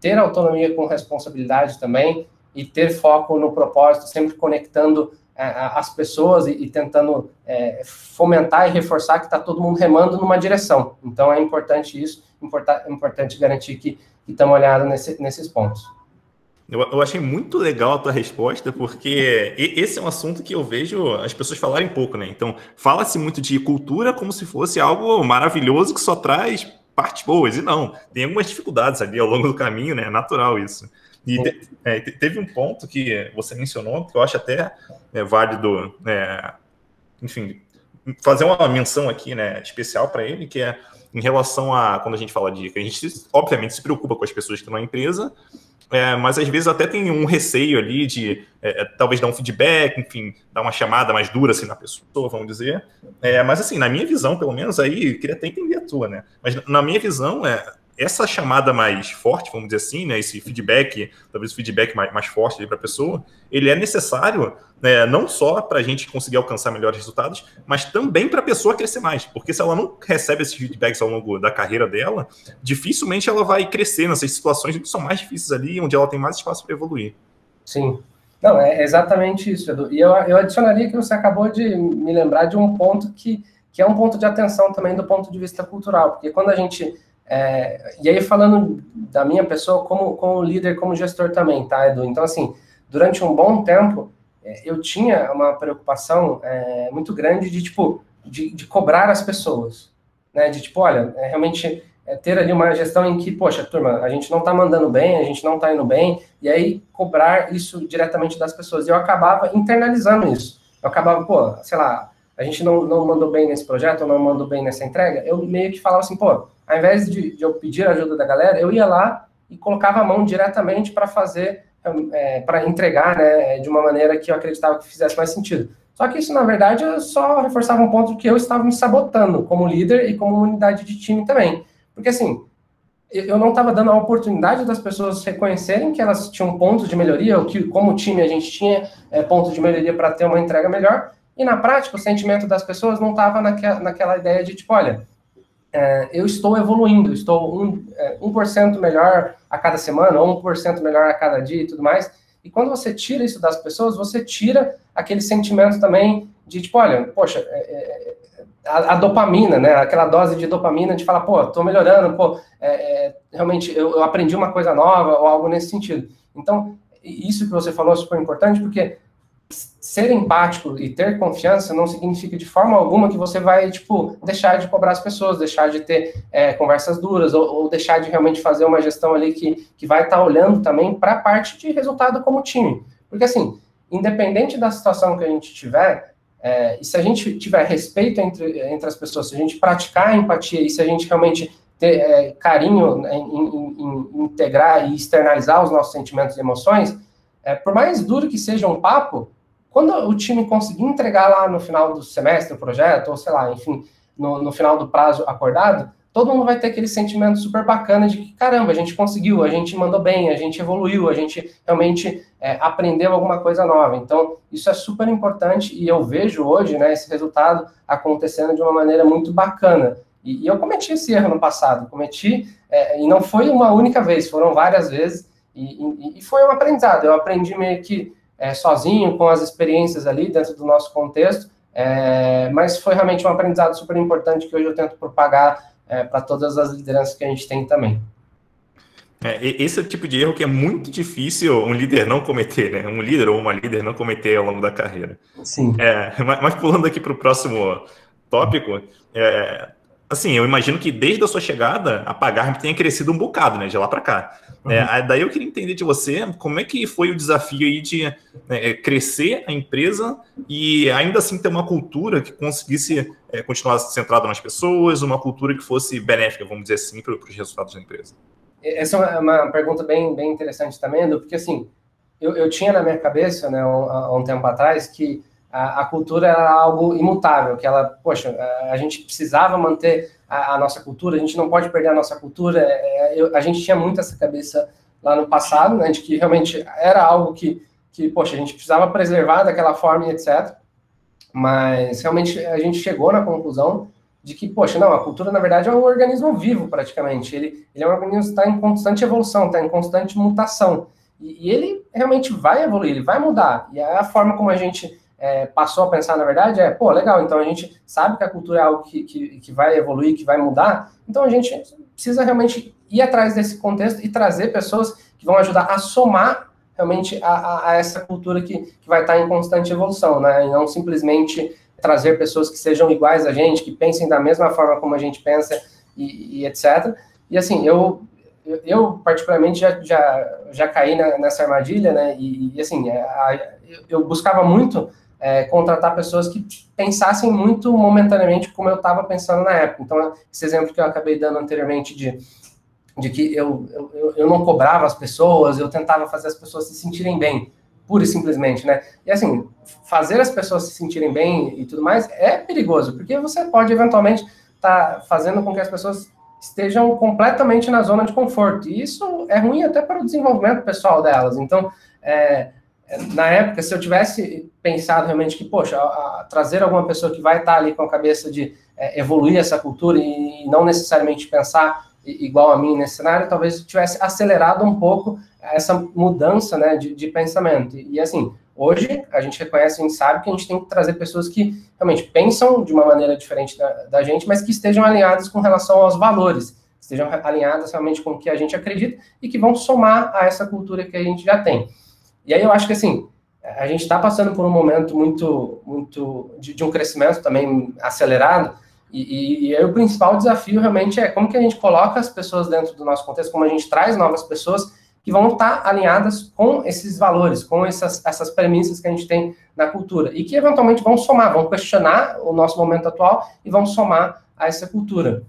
ter autonomia com responsabilidade também e ter foco no propósito, sempre conectando é, as pessoas e, tentando é, fomentar e reforçar que está todo mundo remando numa direção. Então é importante isso, importa, é importante garantir que estamos olhando nesse, nesses pontos. Eu, eu, achei muito legal a tua resposta, porque esse é um assunto que eu vejo as pessoas falarem pouco, né? Então, fala-se muito de cultura como se fosse algo maravilhoso que só traz partes boas, e não, tem algumas dificuldades ali ao longo do caminho, né? É natural isso. E te, é, teve um ponto que você mencionou, que eu acho até é, válido, é, enfim, fazer uma menção aqui, né, especial para ele, que é em relação a quando a gente fala de. A gente, obviamente, se preocupa com as pessoas que estão na empresa, é, mas às vezes até tem um receio ali de é, é, talvez dar um feedback, enfim, dar uma chamada mais dura assim na pessoa, vamos dizer. É, mas assim, na minha visão, pelo menos, aí, queria até entender a tua, né? Mas na minha visão, é, essa chamada mais forte, vamos dizer assim, né, esse feedback, talvez o feedback mais, mais forte para a pessoa, ele é necessário né, não só para a gente conseguir alcançar melhores resultados, mas também para a pessoa crescer mais. Porque se ela não recebe esses feedbacks ao longo da carreira dela, dificilmente ela vai crescer nessas situações que são mais difíceis ali, onde ela tem mais espaço para evoluir. Sim. Não, é exatamente isso, Edu. E eu, eu adicionaria que você acabou de me lembrar de um ponto que, que é um ponto de atenção também do ponto de vista cultural, porque quando a gente é, e aí, falando da minha pessoa como, como líder, como gestor também, tá, Edu? Então, assim, durante um bom tempo, é, eu tinha uma preocupação é, muito grande de, tipo, de, de, cobrar as pessoas, né? De, tipo, olha, é, realmente é, ter ali uma gestão em que, poxa, turma, a gente não tá mandando bem, a gente não tá indo bem, e aí cobrar isso diretamente das pessoas. E eu acabava internalizando isso. Eu acabava, pô, sei lá, a gente não, não mandou bem nesse projeto, ou não mandou bem nessa entrega, eu meio que falava assim, pô, ao invés de, de eu pedir ajuda da galera, eu ia lá e colocava a mão diretamente para fazer, é, para entregar, né, de uma maneira que eu acreditava que fizesse mais sentido. Só que isso, na verdade, só reforçava um ponto que eu estava me sabotando como líder e como unidade de time também. Porque, assim, eu não estava dando a oportunidade das pessoas reconhecerem que elas tinham pontos de melhoria, ou que, como time, a gente tinha é, pontos de melhoria para ter uma entrega melhor, e na prática, o sentimento das pessoas não estava naquela ideia de, tipo, olha, é, eu estou evoluindo, estou um, é, 1% melhor a cada semana, ou 1% melhor a cada dia e tudo mais. E quando você tira isso das pessoas, você tira aquele sentimento também de tipo, olha, poxa, é, é, a, a, dopamina, né? Aquela dose de dopamina de falar, pô, tô melhorando, pô, é, é, realmente eu, eu aprendi uma coisa nova ou algo nesse sentido. Então, isso que você falou é super importante, porque ser empático e ter confiança não significa de forma alguma que você vai, tipo, deixar de cobrar as pessoas, deixar de ter é, conversas duras, ou, ou, deixar de realmente fazer uma gestão ali que, que vai estar tá olhando também para a parte de resultado como time. Porque, assim, independente da situação que a gente tiver, é, e se a gente tiver respeito entre, entre as pessoas, se a gente praticar a empatia e se a gente realmente ter é, carinho em, em, em, integrar e externalizar os nossos sentimentos e emoções, é, por mais duro que seja um papo, quando o time conseguir entregar lá no final do semestre o projeto, ou sei lá, enfim, no, no final do prazo acordado, todo mundo vai ter aquele sentimento super bacana de que, caramba, a gente conseguiu, a gente mandou bem, a gente evoluiu, a gente realmente é, aprendeu alguma coisa nova. Então, isso é super importante e eu vejo hoje né, esse resultado acontecendo de uma maneira muito bacana. E, e eu cometi esse erro no passado, cometi, é, e não foi uma única vez, foram várias vezes, e, e, e foi um aprendizado. Eu aprendi meio que é, sozinho, com as experiências ali dentro do nosso contexto, é, mas foi realmente um aprendizado super importante que hoje eu tento propagar é, para todas as lideranças que a gente tem também. É, esse é o tipo de erro que é muito difícil um líder não cometer, né? Um líder ou uma líder não cometer ao longo da carreira. Sim. É, mas, mas, pulando aqui para o próximo tópico, é, assim, eu imagino que desde a sua chegada, a Pagar tenha crescido um bocado, né, de lá para cá. Uhum. É, daí eu queria entender de você como é que foi o desafio aí de né, é, crescer a empresa e ainda assim ter uma cultura que conseguisse é, continuar centrada nas pessoas, uma cultura que fosse benéfica, vamos dizer assim, para os resultados da empresa. Essa é uma pergunta bem, bem interessante também, porque assim, eu, eu tinha na minha cabeça, né, um, há um tempo atrás, que a, cultura era algo imutável, que ela, poxa, a, a gente precisava manter a, a, nossa cultura, a gente não pode perder a nossa cultura. É, é, eu, a gente tinha muito essa cabeça lá no passado, né, de que realmente era algo que, que, poxa, a gente precisava preservar daquela forma e etc. Mas realmente a gente chegou na conclusão de que, poxa, não, a cultura na verdade é um organismo vivo praticamente. Ele, ele é um organismo que está em constante evolução, está em constante mutação. E, e, ele realmente vai evoluir, ele vai mudar. E a forma como a gente é, passou a pensar, na verdade, é, pô, legal, então a gente sabe que a cultura é algo que, que, que vai evoluir, que vai mudar, então a gente precisa realmente ir atrás desse contexto e trazer pessoas que vão ajudar a somar realmente a, a, a essa cultura que, que vai estar em constante evolução, né? E não simplesmente trazer pessoas que sejam iguais a gente, que pensem da mesma forma como a gente pensa e, e etc. E assim, eu, eu particularmente já, já, já caí na, nessa armadilha, né? E, e assim, é, a, eu buscava muito é, contratar pessoas que pensassem muito momentaneamente como eu estava pensando na época. Então, esse exemplo que eu acabei dando anteriormente de, de que eu, eu, eu não cobrava as pessoas, eu tentava fazer as pessoas se sentirem bem, pura e simplesmente, né? E assim, fazer as pessoas se sentirem bem e tudo mais é perigoso, porque você pode eventualmente estar tá fazendo com que as pessoas estejam completamente na zona de conforto. E isso é ruim até para o desenvolvimento pessoal delas. Então, é, na época, se eu tivesse pensado realmente que, poxa, a, a, trazer alguma pessoa que vai estar ali com a cabeça de é, evoluir essa cultura e, e não necessariamente pensar igual a mim nesse cenário, talvez eu tivesse acelerado um pouco essa mudança né, de, de pensamento. E, e, assim, hoje a gente reconhece, a gente sabe que a gente tem que trazer pessoas que realmente pensam de uma maneira diferente da, da gente, mas que estejam alinhadas com relação aos valores, estejam alinhadas realmente com o que a gente acredita e que vão somar a essa cultura que a gente já tem. E aí eu acho que assim, a gente está passando por um momento muito, muito de, de um crescimento também acelerado, e, e, e, aí o principal desafio realmente é como que a gente coloca as pessoas dentro do nosso contexto, como a gente traz novas pessoas que vão estar tá alinhadas com esses valores, com essas, essas premissas que a gente tem na cultura, e que eventualmente vão somar, vão questionar o nosso momento atual e vão somar a essa cultura.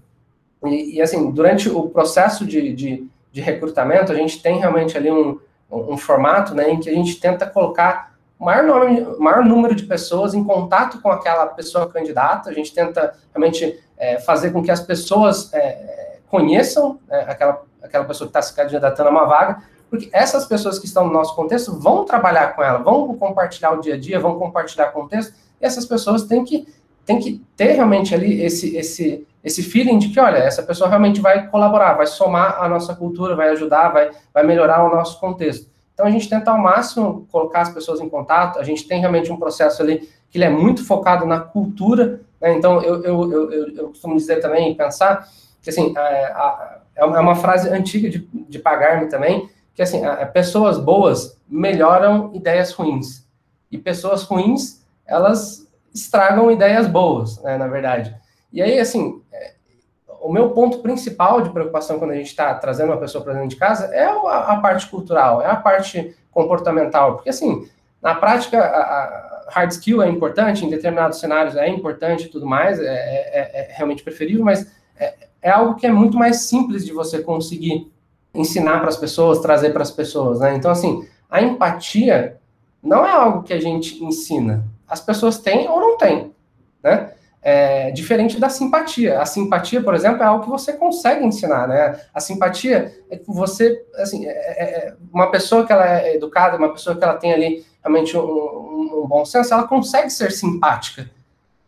E, e assim, durante o processo de, de, de recrutamento, a gente tem realmente ali um, um, formato né, em que a gente tenta colocar o maior, nome, maior número de pessoas em contato com aquela pessoa candidata, a gente tenta realmente é, fazer com que as pessoas é, conheçam é, aquela, aquela pessoa que está se candidatando a uma vaga, porque essas pessoas que estão no nosso contexto vão trabalhar com ela, vão compartilhar o dia a dia, vão compartilhar contexto, e essas pessoas têm que, têm que ter realmente ali esse, esse, esse feeling de que, olha, essa pessoa realmente vai colaborar, vai somar a nossa cultura, vai ajudar, vai, vai melhorar o nosso contexto. Então, a gente tenta ao máximo colocar as pessoas em contato, a gente tem realmente um processo ali que ele é muito focado na cultura, né? então eu, eu, eu, eu, costumo dizer também, pensar, que assim, é, é uma frase antiga de, de Pagar-me também, que assim, pessoas boas melhoram ideias ruins, e pessoas ruins, elas estragam ideias boas, né, na verdade. E aí, assim, é, o meu ponto principal de preocupação quando a gente está trazendo uma pessoa para dentro de casa é a, parte cultural, é a parte comportamental, porque assim, na prática, a, hard skill é importante, em determinados cenários é importante e tudo mais, é, é, é, é realmente preferível, mas é, é, algo que é muito mais simples de você conseguir ensinar para as pessoas, trazer para as pessoas, né? Então, assim, a empatia não é algo que a gente ensina, as pessoas têm ou não têm, né? É, diferente da simpatia. A simpatia, por exemplo, é algo que você consegue ensinar, né? A simpatia é que você, assim, é, é, é uma pessoa que ela é educada, uma pessoa que ela tem ali realmente um, um, bom senso, ela consegue ser simpática.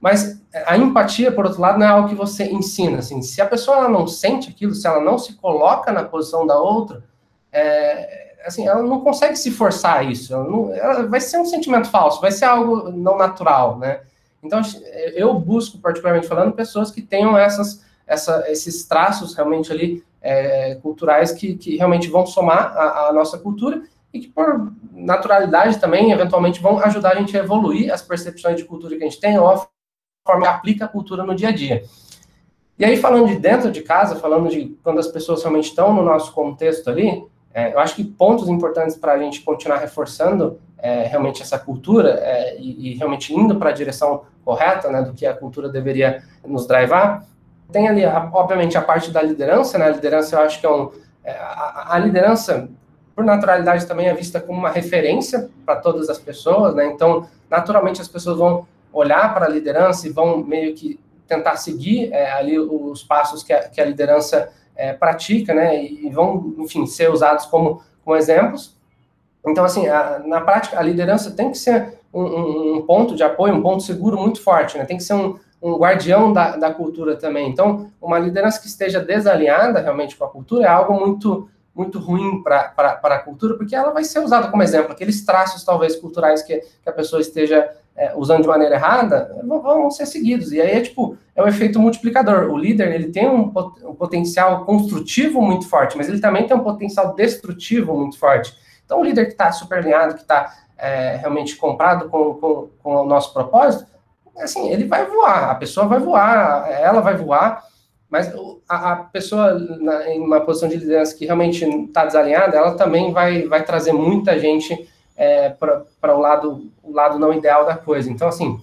Mas a empatia, por outro lado, não é algo que você ensina. Assim, se a pessoa não sente aquilo, se ela não se coloca na posição da outra, é, assim, ela não consegue se forçar a isso. Ela não, ela vai ser um sentimento falso, vai ser algo não natural, né? Então, eu busco, particularmente falando, pessoas que tenham essas, essa, esses traços realmente ali é, culturais que, que realmente vão somar a, a, nossa cultura e que, por naturalidade também, eventualmente, vão ajudar a gente a evoluir as percepções de cultura que a gente tem ou a forma que aplica a cultura no dia a dia. E aí, falando de dentro de casa, falando de quando as pessoas realmente estão no nosso contexto ali, é, eu acho que pontos importantes para a gente continuar reforçando é, realmente essa cultura é, e, e, realmente indo para a direção correta, né, do que a cultura deveria nos drivar, tem ali, obviamente, a parte da liderança, né, a liderança eu acho que é um, é, a, a, liderança, por naturalidade, também é vista como uma referência para todas as pessoas, né, então, naturalmente, as pessoas vão olhar para a liderança e vão meio que tentar seguir é, ali os passos que a, que a liderança é, pratica, né, e vão, enfim, ser usados como, como exemplos. Então, assim, a, na prática, a liderança tem que ser um, um, um, ponto de apoio, um ponto seguro muito forte, né, tem que ser um, um guardião da, da cultura também. Então, uma liderança que esteja desalinhada realmente com a cultura é algo muito muito ruim para a cultura, porque ela vai ser usada como exemplo. Aqueles traços, talvez, culturais que, que a pessoa esteja é, usando de maneira errada, vão, ser seguidos. E aí é tipo, é o efeito multiplicador. O líder, ele tem um, um, potencial construtivo muito forte, mas ele também tem um potencial destrutivo muito forte. Então, o líder que está super alinhado, que está é, realmente comprado com, com, com o nosso propósito, assim, ele vai voar, a pessoa vai voar, ela vai voar, mas a, a pessoa na, em uma posição de liderança que realmente está desalinhada, ela também vai, vai trazer muita gente é, para o lado, o lado não ideal da coisa. Então, assim,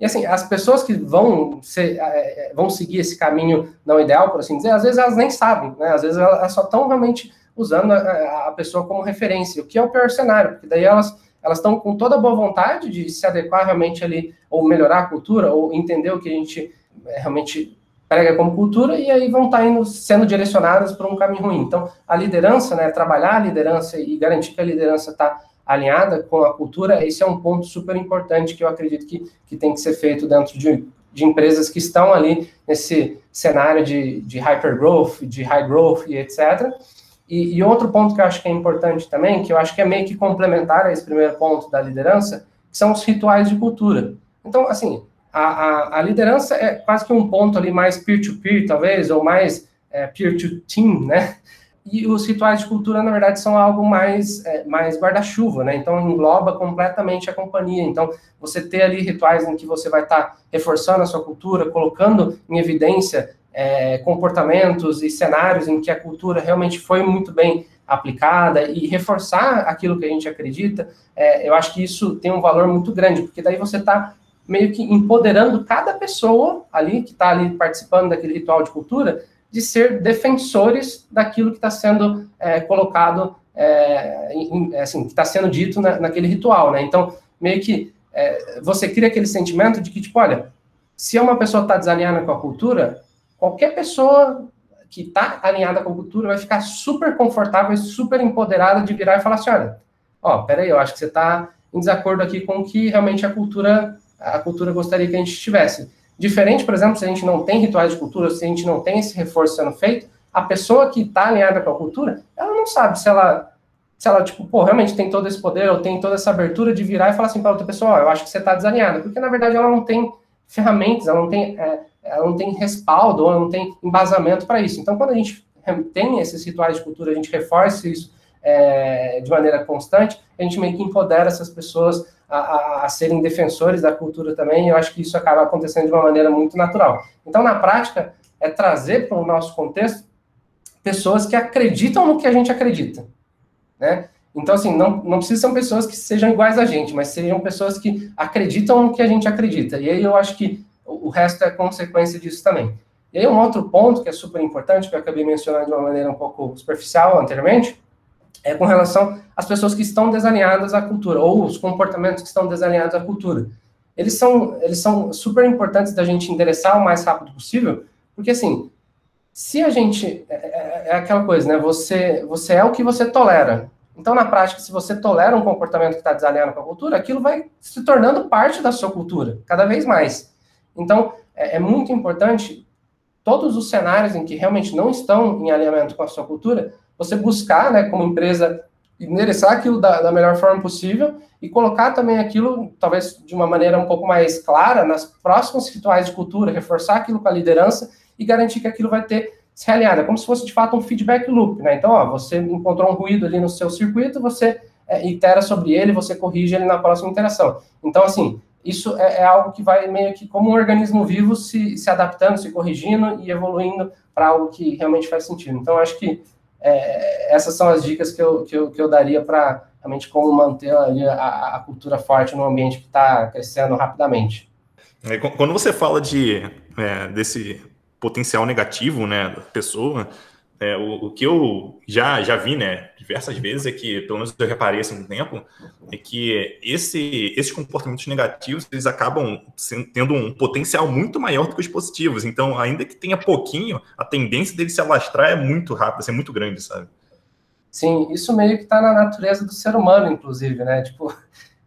e assim, as pessoas que vão, ser, é, é, vão seguir esse caminho não ideal, por assim dizer, às vezes elas nem sabem, né? Às vezes elas só estão realmente usando a, a, pessoa como referência, o que é o pior cenário, porque daí elas elas estão com toda a boa vontade de se adequar realmente ali, ou melhorar a cultura, ou entender o que a gente é, realmente prega como cultura, e aí vão estar tá sendo direcionadas para um caminho ruim. Então, a liderança, né, trabalhar a liderança e garantir que a liderança está alinhada com a cultura, esse é um ponto super importante que eu acredito que, que tem que ser feito dentro de, de empresas que estão ali nesse cenário de, de hypergrowth, de high growth e etc. E, e, outro ponto que eu acho que é importante também, que eu acho que é meio que complementar a esse primeiro ponto da liderança, são os rituais de cultura. Então, assim, a, a, a liderança é quase que um ponto ali mais peer-to-peer, -peer, talvez, ou mais é, peer-to-team, né? E os rituais de cultura, na verdade, são algo mais, é, mais guarda-chuva, né? Então, engloba completamente a companhia. Então, você ter ali rituais em que você vai estar tá reforçando a sua cultura, colocando em evidência é, comportamentos e cenários em que a cultura realmente foi muito bem aplicada e reforçar aquilo que a gente acredita, é, eu acho que isso tem um valor muito grande, porque daí você está meio que empoderando cada pessoa ali que está ali participando daquele ritual de cultura de ser defensores daquilo que está sendo é, colocado, é, em, assim, que está sendo dito na, naquele ritual, né? Então, meio que é, você cria aquele sentimento de que, tipo, olha, se uma pessoa está desalinhada com a cultura, qualquer pessoa que está alinhada com a cultura vai ficar super confortável super empoderada de virar e falar assim, olha, ó, peraí, eu acho que você está em desacordo aqui com o que realmente a cultura, a cultura gostaria que a gente tivesse. Diferente, por exemplo, se a gente não tem rituais de cultura, se a gente não tem esse reforço sendo feito, a pessoa que está alinhada com a cultura, ela não sabe se ela, se ela, tipo, pô, realmente tem todo esse poder, ou tem toda essa abertura de virar e falar assim para outra pessoa, ó, eu acho que você está desalinhada, porque na verdade ela não tem ferramentas, ela não tem, é, ela não tem respaldo, ou ela não tem embasamento para isso. Então, quando a gente tem esses rituais de cultura, a gente reforça isso é, de maneira constante, a gente meio que empodera essas pessoas a, a, a, serem defensores da cultura também, e eu acho que isso acaba acontecendo de uma maneira muito natural. Então, na prática, é trazer para o nosso contexto pessoas que acreditam no que a gente acredita, né? Então, assim, não, não precisam pessoas que sejam iguais a gente, mas sejam pessoas que acreditam no que a gente acredita. E aí eu acho que o resto é consequência disso também. E aí um outro ponto que é super importante, que eu acabei mencionando de uma maneira um pouco superficial anteriormente, é com relação às pessoas que estão desalinhadas à cultura, ou os comportamentos que estão desalinhados à cultura. Eles são, eles são super importantes da gente endereçar o mais rápido possível, porque assim, se a gente. É, é, é aquela coisa, né? Você, você é o que você tolera. Então, na prática, se você tolera um comportamento que está desalinhado com a cultura, aquilo vai se tornando parte da sua cultura, cada vez mais. Então, é, é muito importante todos os cenários em que realmente não estão em alinhamento com a sua cultura, você buscar, né, como empresa, endereçar aquilo da, da, melhor forma possível e colocar também aquilo, talvez de uma maneira um pouco mais clara, nas próximos rituais de cultura, reforçar aquilo com a liderança e garantir que aquilo vai ter se alinhado. É como se fosse de fato um feedback loop, né? Então, ó, você encontrou um ruído ali no seu circuito, você é, itera sobre ele, você corrige ele na próxima interação. Então, assim, isso é, é, algo que vai meio que como um organismo vivo se, se adaptando, se corrigindo e evoluindo para algo que realmente faz sentido. Então, acho que é, essas são as dicas que eu, que eu, que eu daria para realmente como manter a, a cultura forte no ambiente que está crescendo rapidamente. É, quando você fala de é, desse potencial negativo, né, da pessoa, é, o, o, que eu já, já vi, né, diversas vezes, é que, pelo menos eu reparei assim no tempo, é que esse, esses comportamentos negativos, eles acabam sendo, tendo um potencial muito maior do que os positivos. Então, ainda que tenha pouquinho, a tendência dele se alastrar é muito rápida, é muito grande, sabe? Sim, isso meio que está na natureza do ser humano, inclusive, né? Tipo,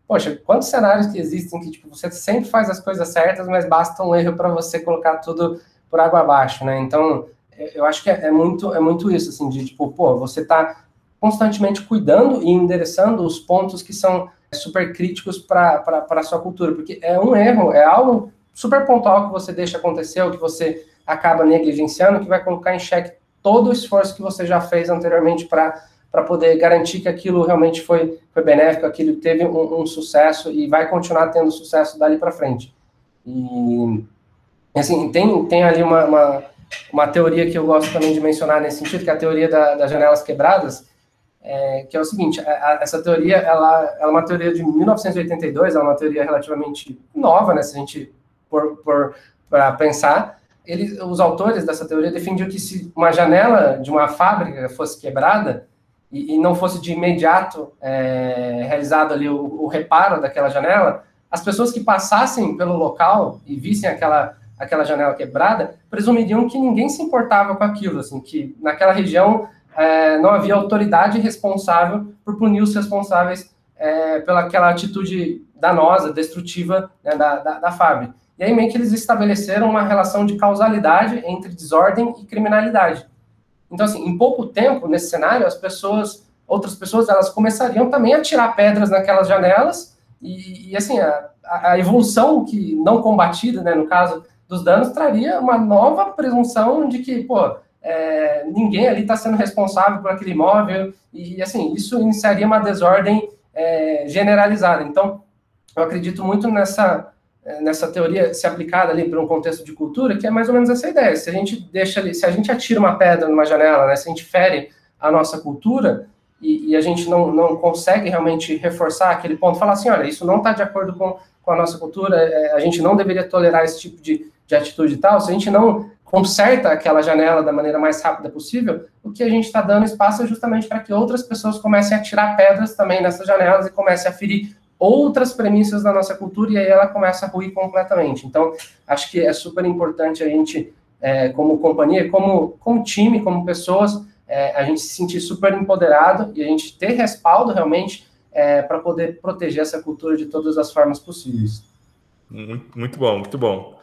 poxa, quantos cenários que existem que tipo, você sempre faz as coisas certas, mas basta um erro para você colocar tudo por água abaixo, né? Então, eu acho que é, é, muito, é muito isso, assim, de tipo, pô, você está constantemente cuidando e endereçando os pontos que são super críticos para a sua cultura, porque é um erro, é algo super pontual que você deixa acontecer, ou que você acaba negligenciando, que vai colocar em xeque todo o esforço que você já fez anteriormente para poder garantir que aquilo realmente foi, foi benéfico, aquilo teve um, um sucesso e vai continuar tendo sucesso dali para frente. E, assim, tem, tem ali uma, uma uma teoria que eu gosto também de mencionar nesse sentido, que é a teoria da, das janelas quebradas, é, que é o seguinte, a, a, essa teoria, ela, ela, é uma teoria de 1982, é uma teoria relativamente nova, né, se a gente por para pensar, eles, os autores dessa teoria defendiam que se uma janela de uma fábrica fosse quebrada e, e não fosse de imediato é, realizado ali o, o reparo daquela janela, as pessoas que passassem pelo local e vissem aquela aquela janela quebrada, presumiriam que ninguém se importava com aquilo, assim, que naquela região é, não havia autoridade responsável por punir os responsáveis é, pelaquela atitude danosa, destrutiva né, da, da, da fábrica. E aí meio que eles estabeleceram uma relação de causalidade entre desordem e criminalidade. Então, assim, em pouco tempo, nesse cenário, as pessoas, outras pessoas, elas começariam também a tirar pedras naquelas janelas e, e assim, a, a evolução que não combatida, né, no caso, dos danos traria uma nova presunção de que, pô, é, ninguém ali está sendo responsável por aquele imóvel, e assim, isso iniciaria uma desordem é, generalizada. Então, eu acredito muito nessa, nessa teoria se aplicada ali para um contexto de cultura, que é mais ou menos essa ideia. Se a gente deixa ali, se a gente atira uma pedra numa janela, né, se a gente fere a nossa cultura, e, e a gente não, não consegue realmente reforçar aquele ponto, falar assim, olha, isso não está de acordo com, com a nossa cultura, é, a gente não deveria tolerar esse tipo de, de atitude e tal, se a gente não conserta aquela janela da maneira mais rápida possível, o que a gente está dando espaço é justamente para que outras pessoas comecem a tirar pedras também nessas janelas e comecem a ferir outras premissas da nossa cultura e aí ela começa a ruir completamente. Então, acho que é super importante a gente, é, como companhia, como, como time, como pessoas, é, a gente se sentir super empoderado e a gente ter respaldo realmente é, para poder proteger essa cultura de todas as formas possíveis. Muito, muito bom, muito bom.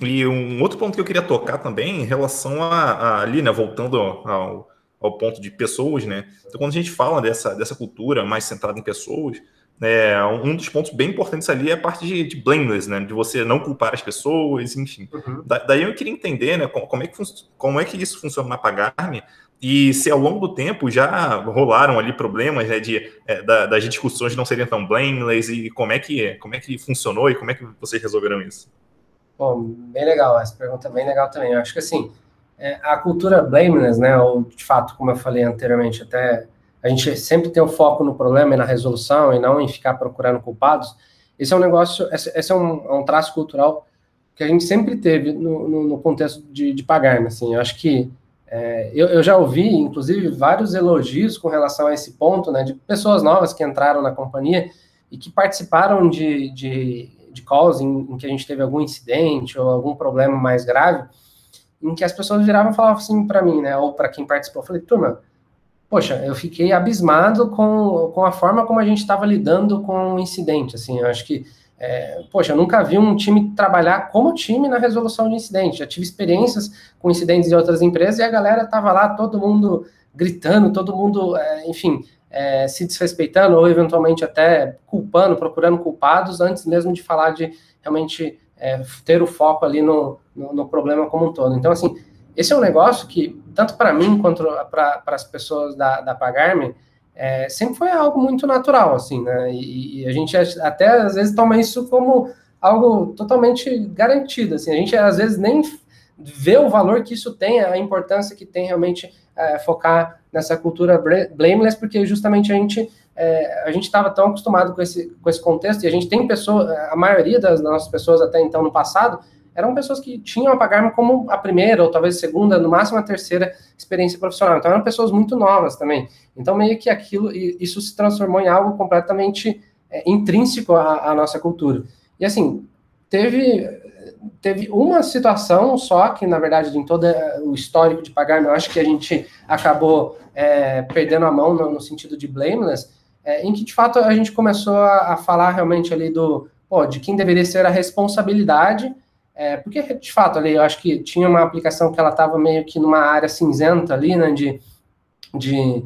E um outro ponto que eu queria tocar também em relação a, a ali, né, voltando ao, ao ponto de pessoas, né? Então, quando a gente fala dessa, dessa cultura mais centrada em pessoas, é, um dos pontos bem importantes ali é a parte de, de blameless, né? De você não culpar as pessoas, enfim. Uhum. Da, daí eu queria entender, né, como, é que como é que isso funciona na Pagarme e se ao longo do tempo já rolaram ali problemas né, de, é, da, das discussões não seriam tão blameless e como é que como é que funcionou e como é que vocês resolveram isso? Bom, bem legal, essa pergunta é bem legal também. Eu acho que assim, é, a cultura blameless, né, ou de fato, como eu falei anteriormente, até a gente sempre tem o foco no problema e na resolução e não em ficar procurando culpados. Esse é um negócio, esse, é, um, é, um, traço cultural que a gente sempre teve no, no, no contexto de, de pagar, assim. Eu acho que é, eu, eu, já ouvi, inclusive, vários elogios com relação a esse ponto, né, de pessoas novas que entraram na companhia e que participaram de, de de calls em, em, que a gente teve algum incidente ou algum problema mais grave, em que as pessoas viravam e falavam assim para mim, né, ou para quem participou, eu falei, turma, poxa, eu fiquei abismado com, com a forma como a gente estava lidando com o incidente, assim, eu acho que, é, poxa, eu nunca vi um time trabalhar como time na resolução de incidentes, já tive experiências com incidentes de outras empresas e a galera estava lá, todo mundo gritando, todo mundo, é, enfim, é, se desrespeitando ou eventualmente até culpando, procurando culpados, antes mesmo de falar de realmente é, ter o foco ali no, no, no, problema como um todo. Então, assim, esse é um negócio que, tanto para mim quanto para as pessoas da, da Pagarme, é, sempre foi algo muito natural, assim, né? E, e, a gente até às vezes toma isso como algo totalmente garantido. Assim, a gente às vezes nem vê o valor que isso tem, a importância que tem realmente é, focar nessa cultura blameless, porque justamente a gente é, a gente estava tão acostumado com esse, com esse contexto, e a gente tem pessoas, a maioria das nossas pessoas até então no passado, eram pessoas que tinham a Pagarme como a primeira, ou talvez segunda, no máximo a terceira experiência profissional. Então eram pessoas muito novas também. Então meio que aquilo, isso se transformou em algo completamente é, intrínseco à, à nossa cultura. E assim, teve teve uma situação só que, na verdade, em todo o histórico de pagar, eu acho que a gente acabou é, perdendo a mão no, no sentido de blameless, é, em que, de fato, a gente começou a, a, falar realmente ali do, pô, de quem deveria ser a responsabilidade, é, porque, de fato, ali, eu acho que tinha uma aplicação que ela estava meio que numa área cinzenta ali, né, de, de,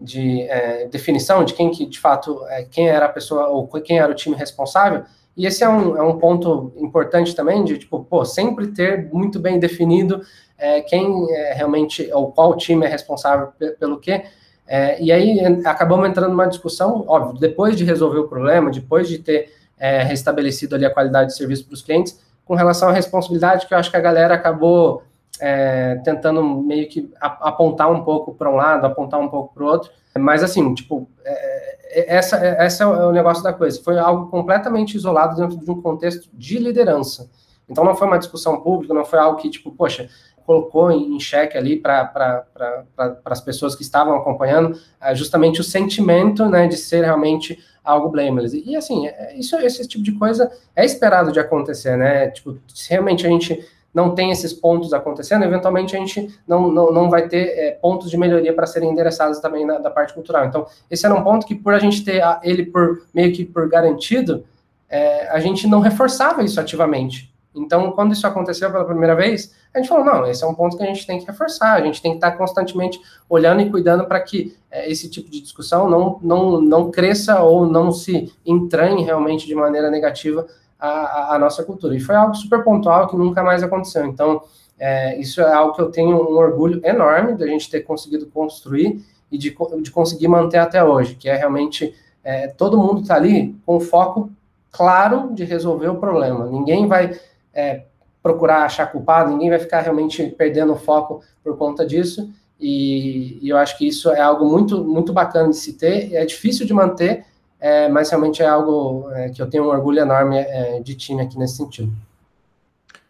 de definição de quem que, de fato, quem era a pessoa, ou quem era o time responsável, e esse é um, é um ponto importante também, de, tipo, pô, sempre ter muito bem definido é, quem é realmente, ou qual time é responsável pelo quê. É, e aí acabamos entrando numa discussão, óbvio, depois de resolver o problema, depois de ter é, restabelecido ali a qualidade de serviço para os clientes, com relação à responsabilidade, que eu acho que a galera acabou é, tentando meio que apontar um pouco para um lado, apontar um pouco para o outro. Mas assim, tipo, é, essa, é, essa é o negócio da coisa. Foi algo completamente isolado dentro de um contexto de liderança. Então não foi uma discussão pública, não foi algo que, tipo, poxa, colocou em xeque ali para pra, as pessoas que estavam acompanhando é, justamente o sentimento né, de ser realmente algo blameless. E assim, isso, esse tipo de coisa é esperado de acontecer, né? Tipo, se realmente a gente não tem esses pontos acontecendo, eventualmente a gente não, não, não vai ter é, pontos de melhoria para serem endereçados também na, da parte cultural. Então, esse era um ponto que, por a gente ter ele por meio que por garantido, é, a gente não reforçava isso ativamente. Então, quando isso aconteceu pela primeira vez, a gente falou: não, esse é um ponto que a gente tem que reforçar, a gente tem que estar constantemente olhando e cuidando para que é, esse tipo de discussão não, não, não cresça ou não se entranhe realmente de maneira negativa a, a, nossa cultura. E foi algo super pontual que nunca mais aconteceu. Então, é, isso é algo que eu tenho um orgulho enorme da gente ter conseguido construir e de, de conseguir manter até hoje, que é realmente é, todo mundo está ali com foco claro de resolver o problema. Ninguém vai é, procurar achar culpado, ninguém vai ficar realmente perdendo o foco por conta disso. E, e, eu acho que isso é algo muito, muito bacana de se ter. É difícil de manter, é, mas realmente é algo é, que eu tenho um orgulho enorme é, de time aqui nesse sentido.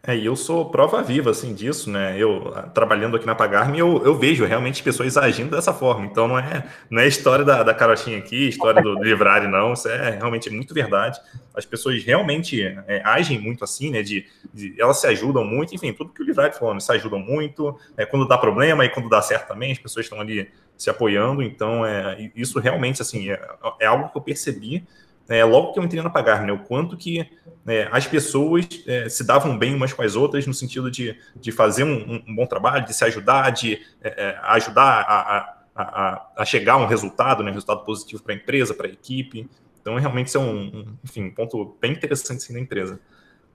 É, e eu sou prova viva, assim, disso, né? Eu, trabalhando aqui na Pagarme, eu, eu vejo realmente pessoas agindo dessa forma. Então, não é, não é história da, da carotinha aqui, história do, do livrário, não. Isso é realmente muito verdade. As pessoas realmente é, agem muito assim, né? De, de, elas se ajudam muito. Enfim, tudo que o livrário falou, se ajudam muito. É, quando dá problema e quando dá certo também, as pessoas estão ali se apoiando. Então, é, isso realmente, assim, é, é algo que eu percebi é, logo que eu entrei na Pagar, né, o quanto que é, as pessoas é, se davam bem umas com as outras no sentido de, de fazer um, um bom trabalho, de se ajudar, de é, é, ajudar a, a, a, a, chegar a um resultado, né, resultado positivo para a empresa, para a equipe. Então, realmente, isso é um, um, enfim, um ponto bem interessante assim, da empresa.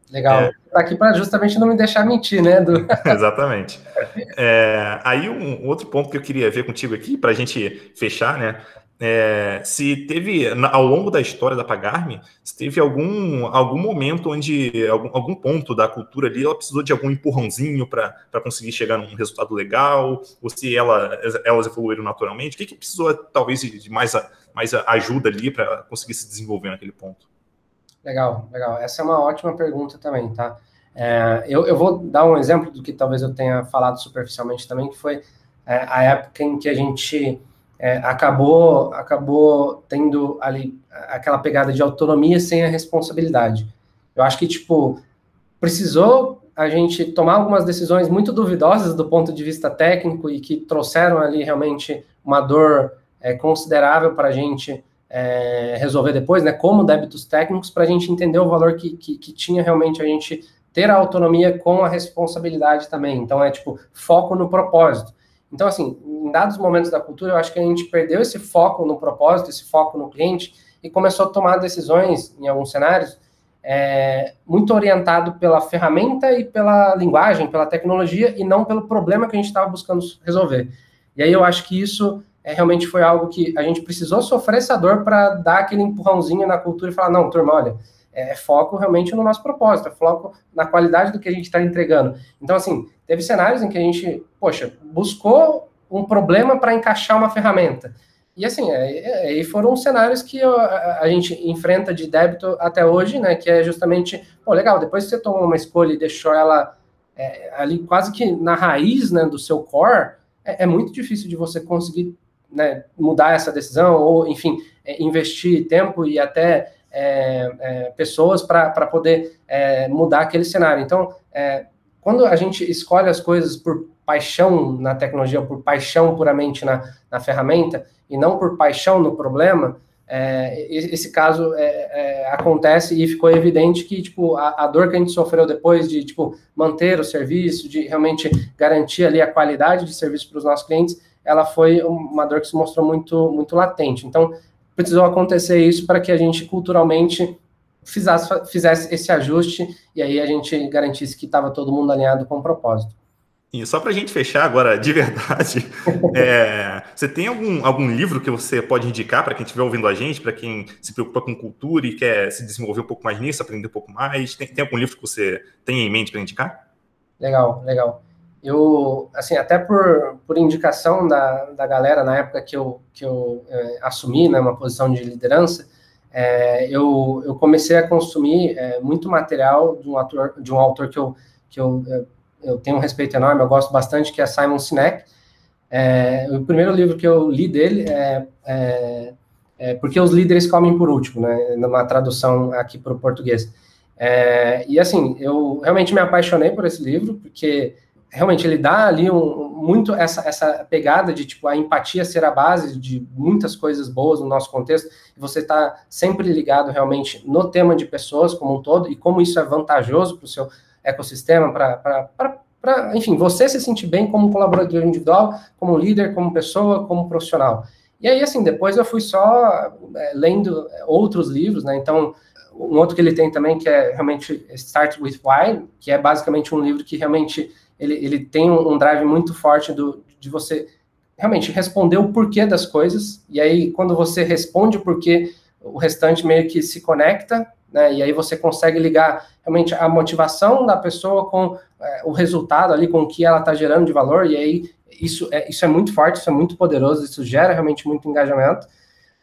Legal. É... Tá aqui para justamente não me deixar mentir, né, do Exatamente. É, aí um outro ponto que eu queria ver contigo aqui, para a gente fechar, né? É, se teve, ao longo da história da Pagarme, se teve algum, algum momento onde, algum, algum ponto da cultura ali, ela precisou de algum empurrãozinho para conseguir chegar num resultado legal, ou se ela, elas evoluíram naturalmente, o que, que precisou, talvez, de mais, mais ajuda ali para conseguir se desenvolver naquele ponto? Legal, legal. Essa é uma ótima pergunta também, tá? É, eu, eu vou dar um exemplo do que talvez eu tenha falado superficialmente também, que foi é, a época em que a gente é, acabou, acabou tendo ali aquela pegada de autonomia sem a responsabilidade. Eu acho que, tipo, precisou a gente tomar algumas decisões muito duvidosas do ponto de vista técnico e que trouxeram ali realmente uma dor é, considerável para a gente é, resolver depois, né, como débitos técnicos, para a gente entender o valor que, que, que tinha realmente a gente ter a autonomia com a responsabilidade também. Então, é tipo, foco no propósito. Então, assim, em dados momentos da cultura, eu acho que a gente perdeu esse foco no propósito, esse foco no cliente, e começou a tomar decisões, em alguns cenários, é, muito orientado pela ferramenta e pela linguagem, pela tecnologia, e não pelo problema que a gente estava buscando resolver. E aí eu acho que isso é, realmente foi algo que a gente precisou sofrer essa dor para dar aquele empurrãozinho na cultura e falar, não, turma, olha, é, é foco realmente no nosso propósito, é foco na qualidade do que a gente está entregando. Então, assim, teve cenários em que a gente, poxa, buscou um problema para encaixar uma ferramenta. E assim, aí é, foram cenários que a, gente enfrenta de débito até hoje, né? Que é justamente, pô, legal, depois que você tomou uma escolha e deixou ela é, ali quase que na raiz né, do seu core, é, é muito difícil de você conseguir né, mudar essa decisão, ou, enfim, é, investir tempo e até é, é, pessoas para poder mudar aquele cenário. Então, quando a gente escolhe as coisas por paixão na tecnologia, por paixão puramente na, na ferramenta, e não por paixão no problema, é, esse caso é, é, acontece e ficou evidente que tipo a, a, dor que a gente sofreu depois de tipo manter o serviço, de realmente garantir ali a qualidade de serviço para os nossos clientes, ela foi uma dor que se mostrou muito muito latente. Então precisou acontecer isso para que a gente culturalmente fizesse, fizesse esse ajuste e aí a gente garantisse que estava todo mundo alinhado com o propósito. E só para a gente fechar agora, de verdade, é, você tem algum, algum livro que você pode indicar para quem estiver ouvindo a gente, para quem se preocupa com cultura e quer se desenvolver um pouco mais nisso, aprender um pouco mais? Tem, tem algum livro que você tem em mente para indicar? Legal, legal. Eu, assim, até por, por indicação da, da galera na época que eu, que eu é, assumi né, uma posição de liderança, é, eu, eu comecei a consumir é, muito material de um, ator, de um autor que eu, que eu é, eu tenho um respeito enorme, eu gosto bastante, que é Simon Sinek. É, o primeiro livro que eu li dele é, é, é Porque os Líderes Comem por Último, né, numa tradução aqui para o português. E assim, eu realmente me apaixonei por esse livro, porque realmente ele dá ali um, muito essa, essa pegada de tipo a empatia ser a base de muitas coisas boas no nosso contexto, e você está sempre ligado realmente no tema de pessoas como um todo, e como isso é vantajoso para o seu ecossistema, para, enfim, você se sentir bem como colaborador individual, como líder, como pessoa, como profissional. E aí, assim, depois eu fui só é, lendo outros livros, né? Então, um outro que ele tem também, que é realmente Start With Why, que é basicamente um livro que realmente ele, ele tem um, drive muito forte do, de você realmente responder o porquê das coisas, e aí quando você responde o porquê, o restante meio que se conecta, né? E aí você consegue ligar realmente a motivação da pessoa com é, o resultado ali, com o que ela está gerando de valor, e aí isso é, isso é muito forte, isso é muito poderoso, isso gera realmente muito engajamento.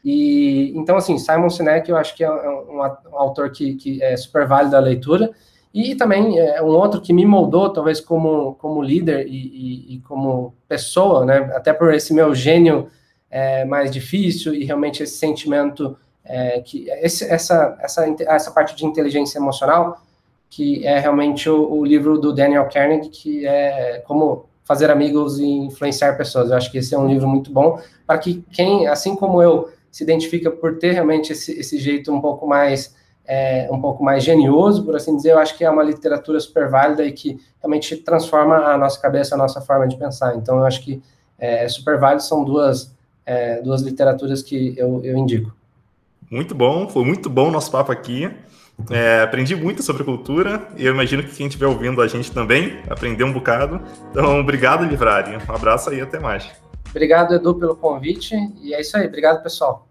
E então, assim, Simon Sinek eu acho que é um, um autor que, que é super válido a leitura. E também é um outro que me moldou, talvez como, como líder e, e, e como pessoa, né? Até por esse meu gênio é, mais difícil e realmente esse sentimento é, que esse, essa, essa, essa parte de inteligência emocional, que é realmente o, o, livro do Daniel Carnegie, que é como fazer amigos e influenciar pessoas. Eu acho que esse é um livro muito bom para que quem, assim como eu, se identifica por ter realmente esse, esse jeito um pouco mais é, um pouco mais genioso, por assim dizer, eu acho que é uma literatura super válida e que realmente transforma a nossa cabeça, a nossa forma de pensar. Então, eu acho que é, é super válido, são duas, é, duas literaturas que eu, eu indico. Muito bom, foi muito bom o nosso papo aqui. É, aprendi muito sobre cultura e eu imagino que quem estiver ouvindo a gente também aprendeu um bocado. Então, obrigado, Livrari. Um abraço aí até mais. Obrigado, Edu, pelo convite. E é isso aí. Obrigado, pessoal.